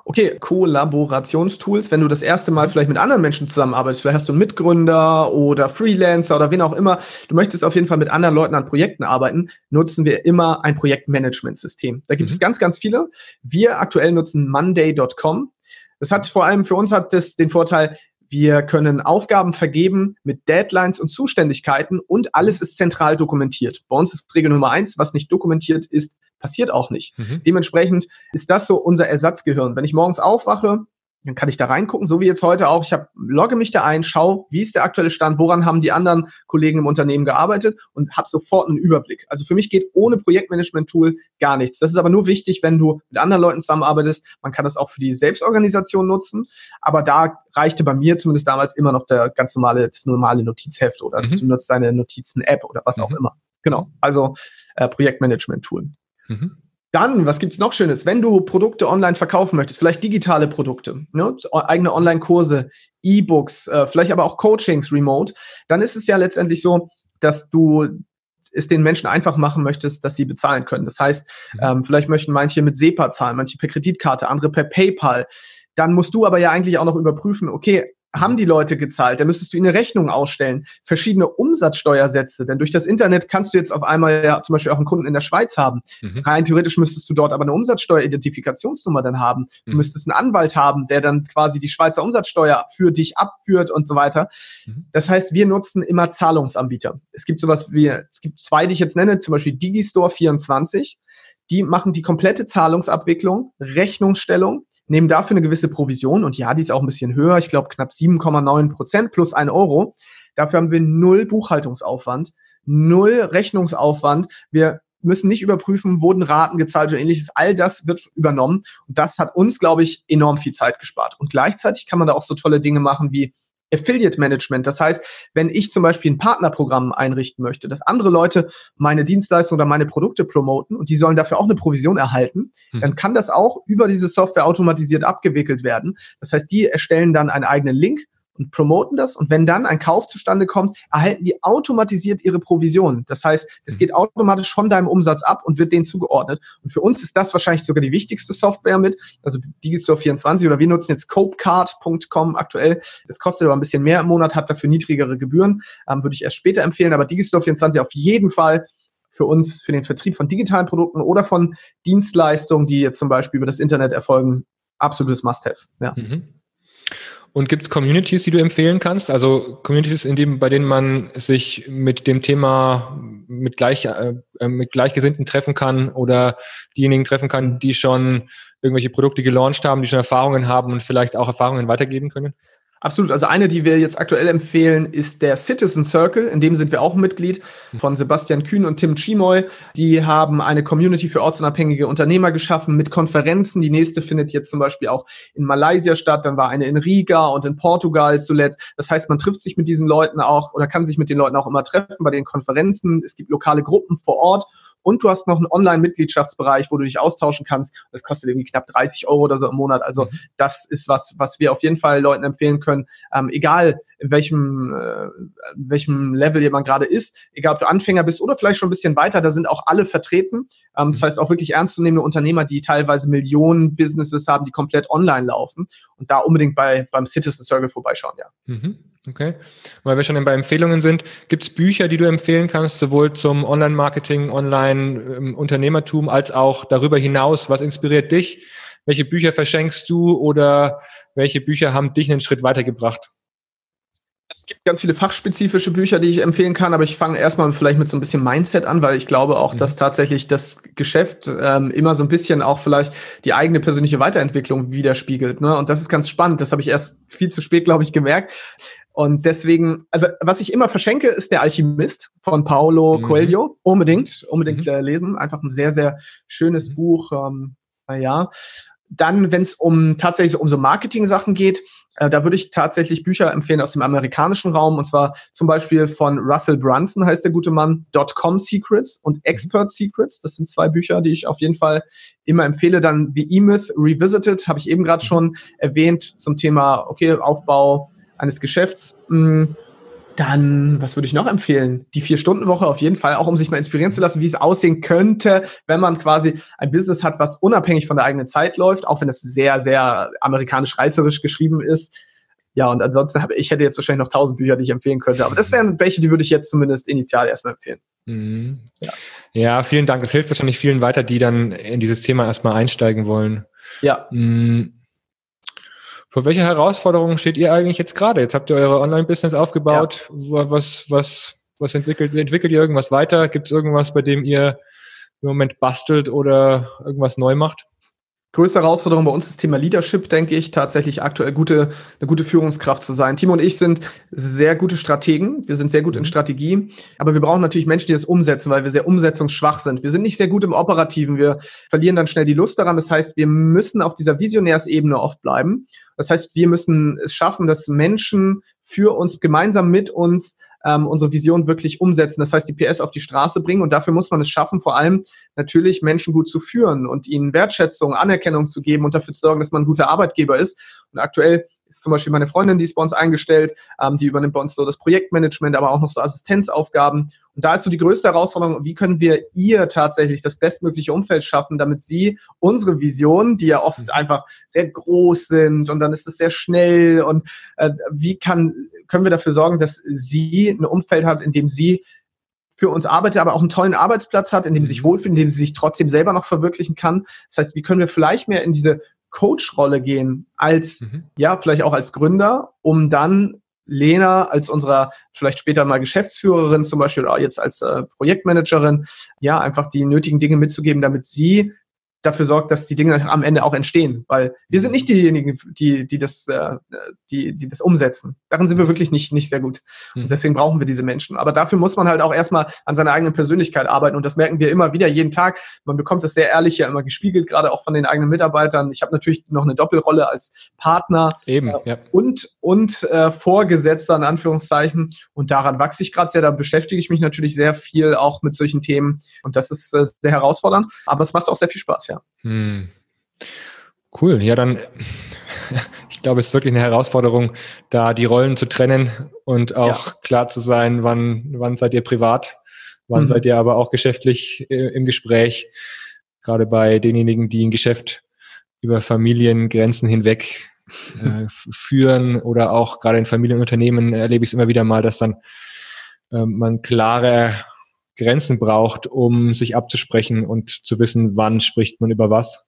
okay, Kollaborationstools, wenn du das erste Mal vielleicht mit anderen Menschen zusammenarbeitest, vielleicht hast du einen Mitgründer oder Freelancer oder wen auch immer, du möchtest auf jeden Fall mit anderen Leuten an Projekten arbeiten, nutzen wir immer ein Projektmanagementsystem. Da gibt mhm. es ganz, ganz viele. Wir aktuell nutzen monday.com. Das hat vor allem für uns hat das den Vorteil, wir können Aufgaben vergeben mit Deadlines und Zuständigkeiten und alles ist zentral dokumentiert. Bei uns ist Regel Nummer eins, was nicht dokumentiert ist, passiert auch nicht. Mhm. Dementsprechend ist das so unser Ersatzgehirn. Wenn ich morgens aufwache, Dann kann ich da reingucken, so wie jetzt heute auch. Ich hab, logge mich da ein, schau, wie ist der aktuelle Stand, woran haben die anderen Kollegen im Unternehmen gearbeitet und habe sofort einen Überblick. Also für mich geht ohne Projektmanagement-Tool gar nichts. Das ist aber nur wichtig, wenn du mit anderen Leuten zusammenarbeitest. Man kann das auch für die Selbstorganisation nutzen, aber da reichte bei mir zumindest damals immer noch der ganz normale, das normale Notizheft oder mhm. du nutzt deine Notizen-App oder was mhm. auch immer. Genau, also äh, Projektmanagement-Tool. Mhm. Dann, was gibt's noch Schönes? Wenn du Produkte online verkaufen möchtest, vielleicht digitale Produkte, ne? eigene Online-Kurse, E-Books, äh, vielleicht aber auch Coachings remote, dann ist es ja letztendlich so, dass du es den Menschen einfach machen möchtest, dass sie bezahlen können. Das heißt, mhm. ähm, vielleicht möchten manche mit SEPA zahlen, manche per Kreditkarte, andere per PayPal. Dann musst du aber ja eigentlich auch noch überprüfen, okay, haben die Leute gezahlt, dann müsstest du ihnen eine Rechnung ausstellen, verschiedene Umsatzsteuersätze, denn durch das Internet kannst du jetzt auf einmal ja zum Beispiel auch einen Kunden in der Schweiz haben. Mhm. Rein theoretisch müsstest du dort aber eine Umsatzsteueridentifikationsnummer dann haben. Du mhm. müsstest einen Anwalt haben, der dann quasi die Schweizer Umsatzsteuer für dich abführt und so weiter. Mhm. Das heißt, wir nutzen immer Zahlungsanbieter. Es gibt sowas wie, es gibt zwei, die ich jetzt nenne, zum Beispiel Digistore 24. Die machen die komplette Zahlungsabwicklung, Rechnungsstellung, nehmen dafür eine gewisse Provision und ja, die ist auch ein bisschen höher, ich glaube knapp 7,9 Prozent plus ein Euro. Dafür haben wir null Buchhaltungsaufwand, null Rechnungsaufwand. Wir müssen nicht überprüfen, wurden Raten gezahlt oder ähnliches. All das wird übernommen. Und das hat uns, glaube ich, enorm viel Zeit gespart. Und gleichzeitig kann man da auch so tolle Dinge machen wie Affiliate Management. Das heißt, wenn ich zum Beispiel ein Partnerprogramm einrichten möchte, dass andere Leute meine Dienstleistung oder meine Produkte promoten und die sollen dafür auch eine Provision erhalten, mhm. dann kann das auch über diese Software automatisiert abgewickelt werden. Das heißt, die erstellen dann einen eigenen Link und promoten das. Und wenn dann ein Kauf zustande kommt, erhalten die automatisiert ihre Provision. Das heißt, es mhm. geht automatisch von deinem Umsatz ab und wird denen zugeordnet. Und für uns ist das wahrscheinlich sogar die wichtigste Software mit. Also Digistore 24 oder wir nutzen jetzt copecard.com aktuell. Es kostet aber ein bisschen mehr im Monat, hat dafür niedrigere Gebühren. Ähm, würde ich erst später empfehlen. Aber Digistore 24 auf jeden Fall für uns, für den Vertrieb von digitalen Produkten oder von Dienstleistungen, die jetzt zum Beispiel über das Internet erfolgen, absolutes Must-Have. Ja. Mhm. Und gibt es Communities, die du empfehlen kannst? Also Communities, in dem, bei denen man sich mit dem Thema mit, gleich, äh, äh, mit Gleichgesinnten treffen kann oder diejenigen treffen kann, die schon irgendwelche Produkte gelauncht haben, die schon Erfahrungen haben und vielleicht auch Erfahrungen weitergeben können? Absolut. Also eine, die wir jetzt aktuell empfehlen, ist der Citizen Circle. In dem sind wir auch Mitglied von Sebastian Kühn und Tim Chimoy. Die haben eine Community für ortsunabhängige Unternehmer geschaffen mit Konferenzen. Die nächste findet jetzt zum Beispiel auch in Malaysia statt. Dann war eine in Riga und in Portugal zuletzt. Das heißt, man trifft sich mit diesen Leuten auch oder kann sich mit den Leuten auch immer treffen bei den Konferenzen. Es gibt lokale Gruppen vor Ort und du hast noch einen Online-Mitgliedschaftsbereich, wo du dich austauschen kannst. Das kostet irgendwie knapp 30 Euro oder so im Monat. Also mhm. das ist was, was wir auf jeden Fall Leuten empfehlen können. Ähm, egal in welchem, äh, welchem Level jemand gerade ist, egal ob du Anfänger bist oder vielleicht schon ein bisschen weiter, da sind auch alle vertreten. Ähm, das mhm. heißt auch wirklich ernstzunehmende Unternehmer, die teilweise Millionen Businesses haben, die komplett online laufen und da unbedingt bei, beim Citizen Circle vorbeischauen, ja. Mhm. Okay. Weil wir schon bei Empfehlungen sind, gibt es Bücher, die du empfehlen kannst, sowohl zum Online-Marketing, Online-Unternehmertum als auch darüber hinaus? Was inspiriert dich? Welche Bücher verschenkst du oder welche Bücher haben dich einen Schritt weitergebracht? Es gibt ganz viele fachspezifische Bücher, die ich empfehlen kann, aber ich fange erstmal vielleicht mit so ein bisschen Mindset an, weil ich glaube auch, mhm. dass tatsächlich das Geschäft ähm, immer so ein bisschen auch vielleicht die eigene persönliche Weiterentwicklung widerspiegelt. Ne? Und das ist ganz spannend. Das habe ich erst viel zu spät, glaube ich, gemerkt. Und deswegen, also was ich immer verschenke, ist der Alchemist von Paolo mhm. Coelho. Unbedingt, unbedingt mhm. lesen. Einfach ein sehr, sehr schönes mhm. Buch. Ähm, ja. Dann, wenn es um tatsächlich um so Marketing-Sachen geht, äh, da würde ich tatsächlich Bücher empfehlen aus dem amerikanischen Raum, und zwar zum Beispiel von Russell Brunson heißt der gute Mann, Dotcom Secrets und Expert Secrets. Das sind zwei Bücher, die ich auf jeden Fall immer empfehle. Dann The E-Myth Revisited, habe ich eben gerade schon erwähnt, zum Thema, okay, Aufbau eines Geschäfts. Hm, dann, was würde ich noch empfehlen? Die Vier-Stunden-Woche auf jeden Fall, auch um sich mal inspirieren zu lassen, wie es aussehen könnte, wenn man quasi ein Business hat, was unabhängig von der eigenen Zeit läuft, auch wenn es sehr, sehr amerikanisch-reißerisch geschrieben ist. Ja, und ansonsten habe ich hätte jetzt wahrscheinlich noch tausend Bücher, die ich empfehlen könnte, aber das wären welche, die würde ich jetzt zumindest initial erstmal empfehlen. Mhm. Ja. ja, vielen Dank. Es hilft wahrscheinlich vielen weiter, die dann in dieses Thema erstmal einsteigen wollen. Ja. Mhm. Vor welcher Herausforderung steht ihr eigentlich jetzt gerade? Jetzt habt ihr eure Online-Business aufgebaut. Ja. Was, was, was entwickelt, entwickelt ihr irgendwas weiter? Gibt es irgendwas, bei dem ihr im Moment bastelt oder irgendwas neu macht? größte Herausforderung bei uns ist das Thema Leadership, denke ich, tatsächlich aktuell gute, eine gute Führungskraft zu sein. Timo und ich sind sehr gute Strategen. Wir sind sehr gut in mhm. Strategie. Aber wir brauchen natürlich Menschen, die das umsetzen, weil wir sehr umsetzungsschwach sind. Wir sind nicht sehr gut im Operativen. Wir verlieren dann schnell die Lust daran. Das heißt, wir müssen auf dieser Visionärsebene oft bleiben. Das heißt, wir müssen es schaffen, dass Menschen für uns gemeinsam mit uns ähm, unsere Vision wirklich umsetzen. Das heißt, die PS auf die Straße bringen und dafür muss man es schaffen, vor allem natürlich Menschen gut zu führen und ihnen Wertschätzung, Anerkennung zu geben und dafür zu sorgen, dass man ein guter Arbeitgeber ist. Und aktuell ist zum Beispiel meine Freundin, die ist bei uns eingestellt, ähm, die übernimmt bei uns so das Projektmanagement, aber auch noch so Assistenzaufgaben. Und da ist so die größte Herausforderung, wie können wir ihr tatsächlich das bestmögliche Umfeld schaffen, damit sie unsere Visionen, die ja oft mhm. einfach sehr groß sind und dann ist es sehr schnell und äh, wie kann, können wir dafür sorgen, dass sie ein Umfeld hat, in dem sie für uns arbeitet, aber auch einen tollen Arbeitsplatz hat, in dem sie sich wohlfühlt, in dem sie sich trotzdem selber noch verwirklichen kann. Das heißt, wie können wir vielleicht mehr in diese Coach-Rolle gehen, als, mhm. ja, vielleicht auch als Gründer, um dann Lena als unserer vielleicht später mal Geschäftsführerin zum Beispiel oder jetzt als äh, Projektmanagerin, ja, einfach die nötigen Dinge mitzugeben, damit sie dafür sorgt, dass die Dinge am Ende auch entstehen, weil wir sind nicht diejenigen, die, die das, äh, die, die das umsetzen. Darin sind wir wirklich nicht, nicht sehr gut. Und hm. deswegen brauchen wir diese Menschen. Aber dafür muss man halt auch erstmal an seiner eigenen Persönlichkeit arbeiten. Und das merken wir immer wieder jeden Tag. Man bekommt das sehr ehrlich ja immer gespiegelt, gerade auch von den eigenen Mitarbeitern. Ich habe natürlich noch eine Doppelrolle als Partner Eben, äh, ja. und, und äh, Vorgesetzter in Anführungszeichen. Und daran wachse ich gerade sehr. Da beschäftige ich mich natürlich sehr viel auch mit solchen Themen. Und das ist äh, sehr herausfordernd. Aber es macht auch sehr viel Spaß, ja. Hm. Cool. Ja, dann, [laughs] ich glaube, es ist wirklich eine Herausforderung, da die Rollen zu trennen und auch ja. klar zu sein, wann, wann seid ihr privat, wann mhm. seid ihr aber auch geschäftlich äh, im Gespräch. Gerade bei denjenigen, die ein Geschäft über Familiengrenzen hinweg äh, führen oder auch gerade in Familienunternehmen erlebe ich es immer wieder mal, dass dann äh, man klare Grenzen braucht, um sich abzusprechen und zu wissen, wann spricht man über was.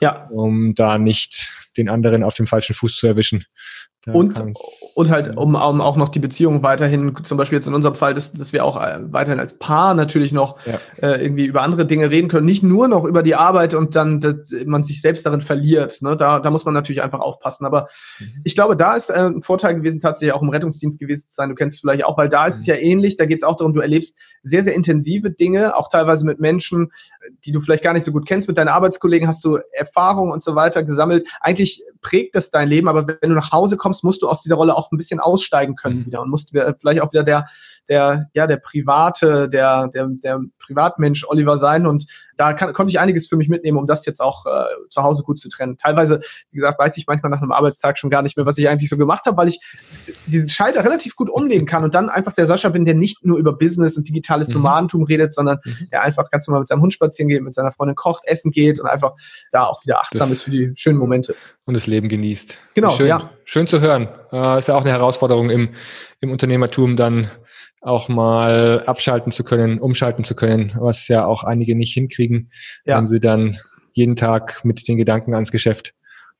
Ja. Um da nicht den anderen auf dem falschen Fuß zu erwischen. Und, und halt, um, um, auch noch die Beziehung weiterhin, zum Beispiel jetzt in unserem Fall, dass, dass wir auch äh, weiterhin als Paar natürlich noch ja. äh, irgendwie über andere Dinge reden können, nicht nur noch über die Arbeit und dann dass man sich selbst darin verliert. Ne? Da, da muss man natürlich einfach aufpassen. Aber mhm. ich glaube, da ist äh, ein Vorteil gewesen, tatsächlich auch im Rettungsdienst gewesen zu sein. Du kennst es vielleicht auch, weil da ist mhm. es ja ähnlich. Da geht es auch darum, du erlebst sehr, sehr intensive Dinge, auch teilweise mit Menschen, die du vielleicht gar nicht so gut kennst. Mit deinen Arbeitskollegen hast du Erfahrungen und so weiter gesammelt. Eigentlich prägt das dein Leben, aber wenn du nach Hause kommst, musst du aus dieser Rolle auch ein bisschen aussteigen können mhm. wieder und musst vielleicht auch wieder der, der, ja, der private, der, der, der Privatmensch Oliver sein und da kann, konnte ich einiges für mich mitnehmen, um das jetzt auch äh, zu Hause gut zu trennen. Teilweise, wie gesagt, weiß ich manchmal nach einem Arbeitstag schon gar nicht mehr, was ich eigentlich so gemacht habe, weil ich diesen Schalter relativ gut umlegen kann und dann einfach der Sascha bin, der nicht nur über Business und digitales mhm. Nomadentum redet, sondern mhm. der einfach ganz normal mit seinem Hund spazieren geht, mit seiner Freundin kocht, essen geht und einfach da auch wieder achtsam das ist für die schönen Momente. Und das Leben genießt. Genau, schön, ja. Schön zu hören. Äh, ist ja auch eine Herausforderung im, im Unternehmertum dann auch mal abschalten zu können, umschalten zu können, was ja auch einige nicht hinkriegen, ja. wenn sie dann jeden Tag mit den Gedanken ans Geschäft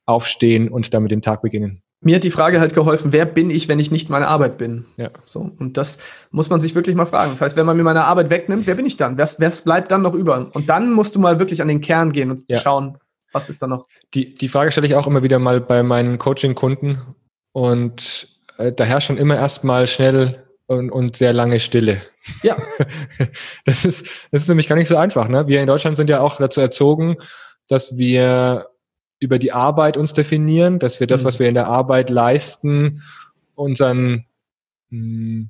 aufstehen und damit den Tag beginnen. Mir hat die Frage halt geholfen, wer bin ich, wenn ich nicht meine Arbeit bin? Ja. So, und das muss man sich wirklich mal fragen. Das heißt, wenn man mir meine Arbeit wegnimmt, wer bin ich dann? Wer, wer bleibt dann noch über? Und dann musst du mal wirklich an den Kern gehen und ja. schauen, was ist da noch? Die, die Frage stelle ich auch immer wieder mal bei meinen Coaching-Kunden und äh, da herrscht schon immer erstmal schnell und, und sehr lange Stille. Ja. [laughs] Das ist, das ist nämlich gar nicht so einfach. Ne? Wir in Deutschland sind ja auch dazu erzogen, dass wir über die Arbeit uns definieren, dass wir das, mhm. was wir in der Arbeit leisten, unseren, hm,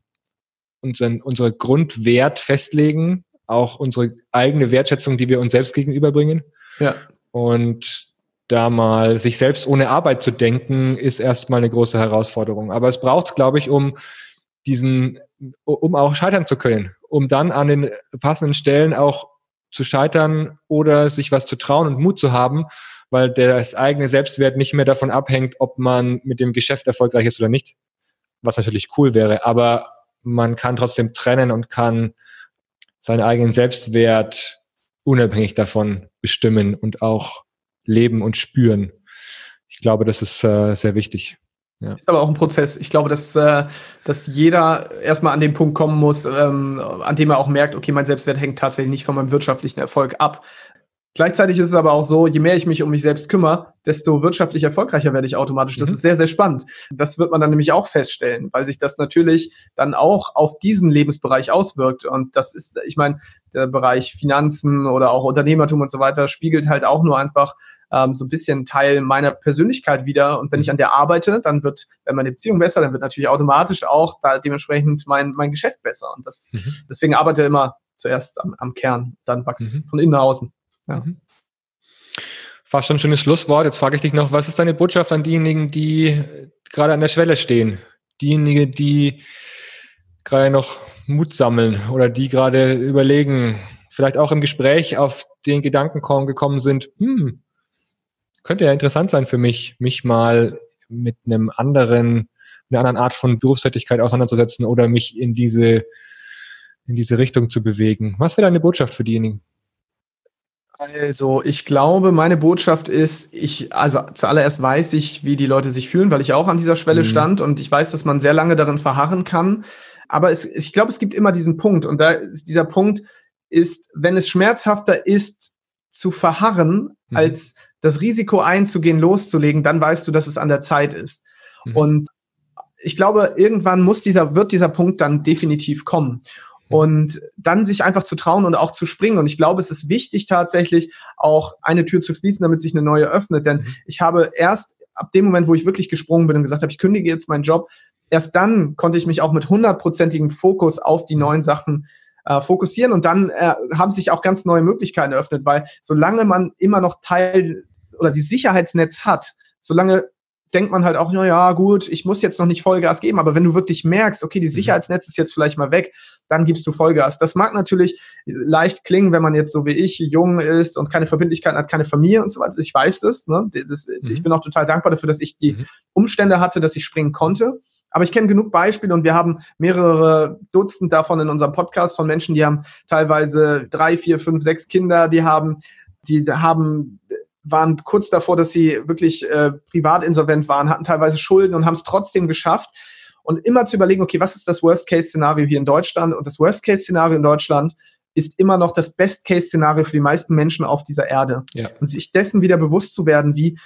unseren, unsere Grundwert festlegen, auch unsere eigene Wertschätzung, die wir uns selbst gegenüberbringen. Ja. Und da mal sich selbst ohne Arbeit zu denken, ist erstmal eine große Herausforderung. Aber es braucht es, glaube ich, um diesen, um auch scheitern zu können, um dann an den passenden Stellen auch zu scheitern oder sich was zu trauen und Mut zu haben, weil das eigene Selbstwert nicht mehr davon abhängt, ob man mit dem Geschäft erfolgreich ist oder nicht, was natürlich cool wäre, aber man kann trotzdem trennen und kann seinen eigenen Selbstwert unabhängig davon bestimmen und auch leben und spüren. Ich glaube, das ist äh, sehr wichtig. Ja. Ist aber auch ein Prozess. Ich glaube, dass, äh, dass jeder erstmal an den Punkt kommen muss, ähm, an dem er auch merkt, okay, mein Selbstwert hängt tatsächlich nicht von meinem wirtschaftlichen Erfolg ab. Gleichzeitig ist es aber auch so, je mehr ich mich um mich selbst kümmere, desto wirtschaftlich erfolgreicher werde ich automatisch. Das mhm. ist sehr, sehr spannend. Das wird man dann nämlich auch feststellen, weil sich das natürlich dann auch auf diesen Lebensbereich auswirkt. Und das ist, ich meine, der Bereich Finanzen oder auch Unternehmertum und so weiter spiegelt halt auch nur einfach ähm, so ein bisschen Teil meiner Persönlichkeit wieder. Und wenn ich an der arbeite, dann wird, wenn meine Beziehung besser, dann wird natürlich automatisch auch da dementsprechend mein, mein Geschäft besser. Und das, mhm. deswegen arbeite ich immer zuerst am, am Kern, dann wachse mhm. von innen nach außen. Ja. Mhm. Fast schon ein schönes Schlusswort. Jetzt frage ich dich noch, was ist deine Botschaft an diejenigen, die gerade an der Schwelle stehen? Diejenigen, die gerade noch Mut sammeln oder die gerade überlegen, vielleicht auch im Gespräch auf den Gedanken gekommen sind, hm, könnte ja interessant sein für mich, mich mal mit einem anderen, einer anderen Art von Berufstätigkeit auseinanderzusetzen oder mich in diese, in diese Richtung zu bewegen. Was wäre deine Botschaft für diejenigen? Also, ich glaube, meine Botschaft ist, ich, also zuallererst weiß ich, wie die Leute sich fühlen, weil ich auch an dieser Schwelle mhm. stand und ich weiß, dass man sehr lange darin verharren kann. Aber es, ich glaube, es gibt immer diesen Punkt und da ist dieser Punkt ist, wenn es schmerzhafter ist, zu verharren, mhm. als das Risiko einzugehen, loszulegen, dann weißt du, dass es an der Zeit ist. Mhm. Und ich glaube, irgendwann muss dieser, wird dieser Punkt dann definitiv kommen und dann sich einfach zu trauen und auch zu springen. Und ich glaube, es ist wichtig tatsächlich auch eine Tür zu schließen, damit sich eine neue öffnet. Denn mhm. ich habe erst ab dem Moment, wo ich wirklich gesprungen bin und gesagt habe, ich kündige jetzt meinen Job, erst dann konnte ich mich auch mit hundertprozentigem Fokus auf die neuen Sachen äh, fokussieren und dann äh, haben sich auch ganz neue Möglichkeiten eröffnet, weil solange man immer noch Teil oder die Sicherheitsnetz hat, solange denkt man halt auch, na ja, gut, ich muss jetzt noch nicht Vollgas geben, aber wenn du wirklich merkst, okay, die mhm. Sicherheitsnetz ist jetzt vielleicht mal weg, dann gibst du Vollgas. Das mag natürlich leicht klingen, wenn man jetzt so wie ich jung ist und keine Verbindlichkeiten hat, keine Familie und so weiter. Ich weiß das, ne? das mhm. Ich bin auch total dankbar dafür, dass ich die mhm. Umstände hatte, dass ich springen konnte. Aber ich kenne genug Beispiele und wir haben mehrere Dutzend davon in unserem Podcast von Menschen, die haben teilweise drei, vier, fünf, sechs Kinder, die haben, die haben waren kurz davor, dass sie wirklich äh, privat insolvent waren, hatten teilweise Schulden und haben es trotzdem geschafft. Und immer zu überlegen, okay, was ist das Worst-Case-Szenario hier in Deutschland? Und das Worst-Case-Szenario in Deutschland ist immer noch das Best-Case-Szenario für die meisten Menschen auf dieser Erde. Ja. Und sich dessen wieder bewusst zu werden, wie,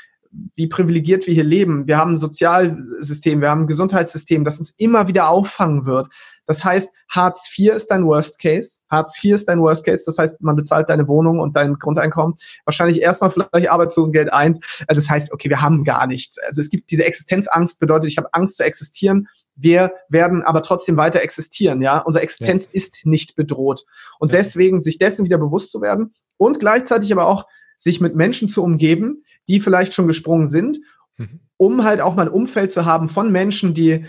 wie privilegiert wir hier leben. Wir haben ein Sozialsystem, wir haben ein Gesundheitssystem, das uns immer wieder auffangen wird. Das heißt, Hartz IV ist dein Worst Case. Hartz IV ist dein Worst Case. Das heißt, man bezahlt deine Wohnung und dein Grundeinkommen. Wahrscheinlich erstmal vielleicht Arbeitslosengeld eins. Also das heißt, okay, wir haben gar nichts. Also es gibt diese Existenzangst, bedeutet, ich habe Angst zu existieren. Wir werden aber trotzdem weiter existieren. Ja, unsere Existenz ja. ist nicht bedroht. Und ja. deswegen sich dessen wieder bewusst zu werden und gleichzeitig aber auch sich mit Menschen zu umgeben, die vielleicht schon gesprungen sind, mhm. um halt auch mal ein Umfeld zu haben von Menschen, die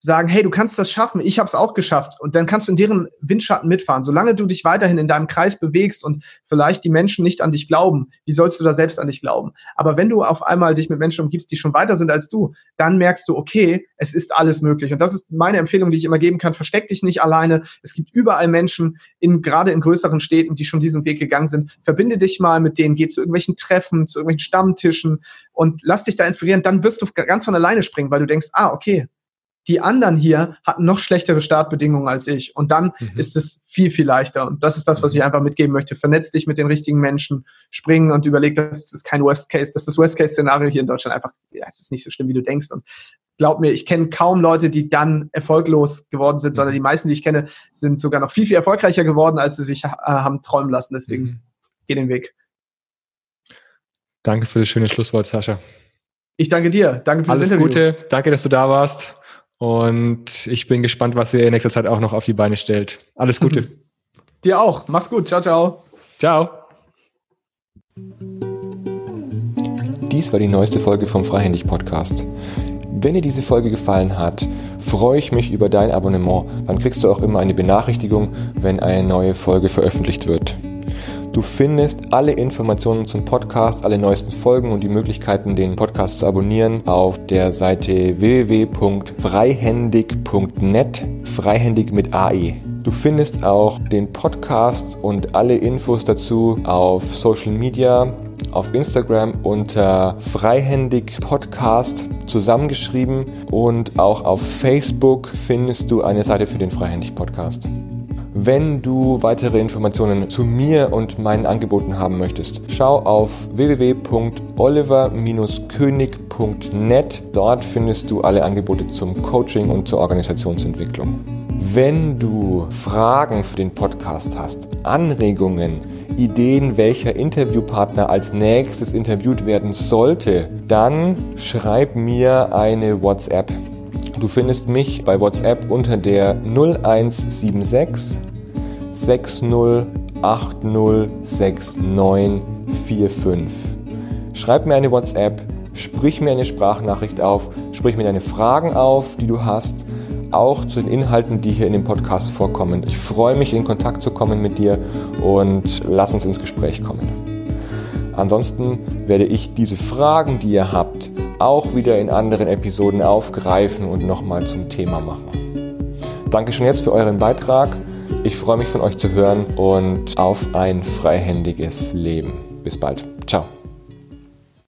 sagen, hey, du kannst das schaffen, ich habe es auch geschafft und dann kannst du in deren Windschatten mitfahren. Solange du dich weiterhin in deinem Kreis bewegst und vielleicht die Menschen nicht an dich glauben, wie sollst du da selbst an dich glauben? Aber wenn du auf einmal dich mit Menschen umgibst, die schon weiter sind als du, dann merkst du, okay, es ist alles möglich. Und das ist meine Empfehlung, die ich immer geben kann. Versteck dich nicht alleine. Es gibt überall Menschen, in, gerade in größeren Städten, die schon diesen Weg gegangen sind. Verbinde dich mal mit denen, geh zu irgendwelchen Treffen, zu irgendwelchen Stammtischen und lass dich da inspirieren. Dann wirst du ganz von alleine springen, weil du denkst, ah, okay, die anderen hier hatten noch schlechtere Startbedingungen als ich. Und dann mhm. ist es viel, viel leichter. Und das ist das, was ich einfach mitgeben möchte. Vernetz dich mit den richtigen Menschen, springen und überleg, das ist kein Worst Case, das ist das Worst Case Szenario hier in Deutschland einfach, ja, es ist nicht so schlimm, wie du denkst. Und glaub mir, ich kenne kaum Leute, die dann erfolglos geworden sind, sondern die meisten, die ich kenne, sind sogar noch viel, viel erfolgreicher geworden, als sie sich äh, haben träumen lassen. Deswegen mhm. geh den Weg. Danke für das schöne Schlusswort, Sascha. Ich danke dir. Danke fürs Alles Interview. Gute. Danke, dass du da warst. Und ich bin gespannt, was ihr in nächster Zeit auch noch auf die Beine stellt. Alles Gute. [laughs] Dir auch. Mach's gut. Ciao, ciao. Ciao. Dies war die neueste Folge vom Freihändig Podcast. Wenn dir diese Folge gefallen hat, freue ich mich über dein Abonnement. Dann kriegst du auch immer eine Benachrichtigung, wenn eine neue Folge veröffentlicht wird. Du findest alle Informationen zum Podcast, alle neuesten Folgen und die Möglichkeiten, den Podcast zu abonnieren auf der Seite www.freihändig.net, freihändig mit AI. Du findest auch den Podcast und alle Infos dazu auf Social Media, auf Instagram unter Freihändig Podcast zusammengeschrieben und auch auf Facebook findest du eine Seite für den Freihändig Podcast. Wenn du weitere Informationen zu mir und meinen Angeboten haben möchtest, schau auf www.oliver-könig.net. Dort findest du alle Angebote zum Coaching und zur Organisationsentwicklung. Wenn du Fragen für den Podcast hast, Anregungen, Ideen, welcher Interviewpartner als nächstes interviewt werden sollte, dann schreib mir eine WhatsApp. Du findest mich bei WhatsApp unter der 0176 60806945. Schreib mir eine WhatsApp, sprich mir eine Sprachnachricht auf, sprich mir deine Fragen auf, die du hast auch zu den Inhalten, die hier in dem Podcast vorkommen. Ich freue mich, in Kontakt zu kommen mit dir und lass uns ins Gespräch kommen. Ansonsten werde ich diese Fragen, die ihr habt, auch wieder in anderen Episoden aufgreifen und nochmal zum Thema machen. Danke schon jetzt für euren Beitrag. Ich freue mich von euch zu hören und auf ein freihändiges Leben. Bis bald. Ciao.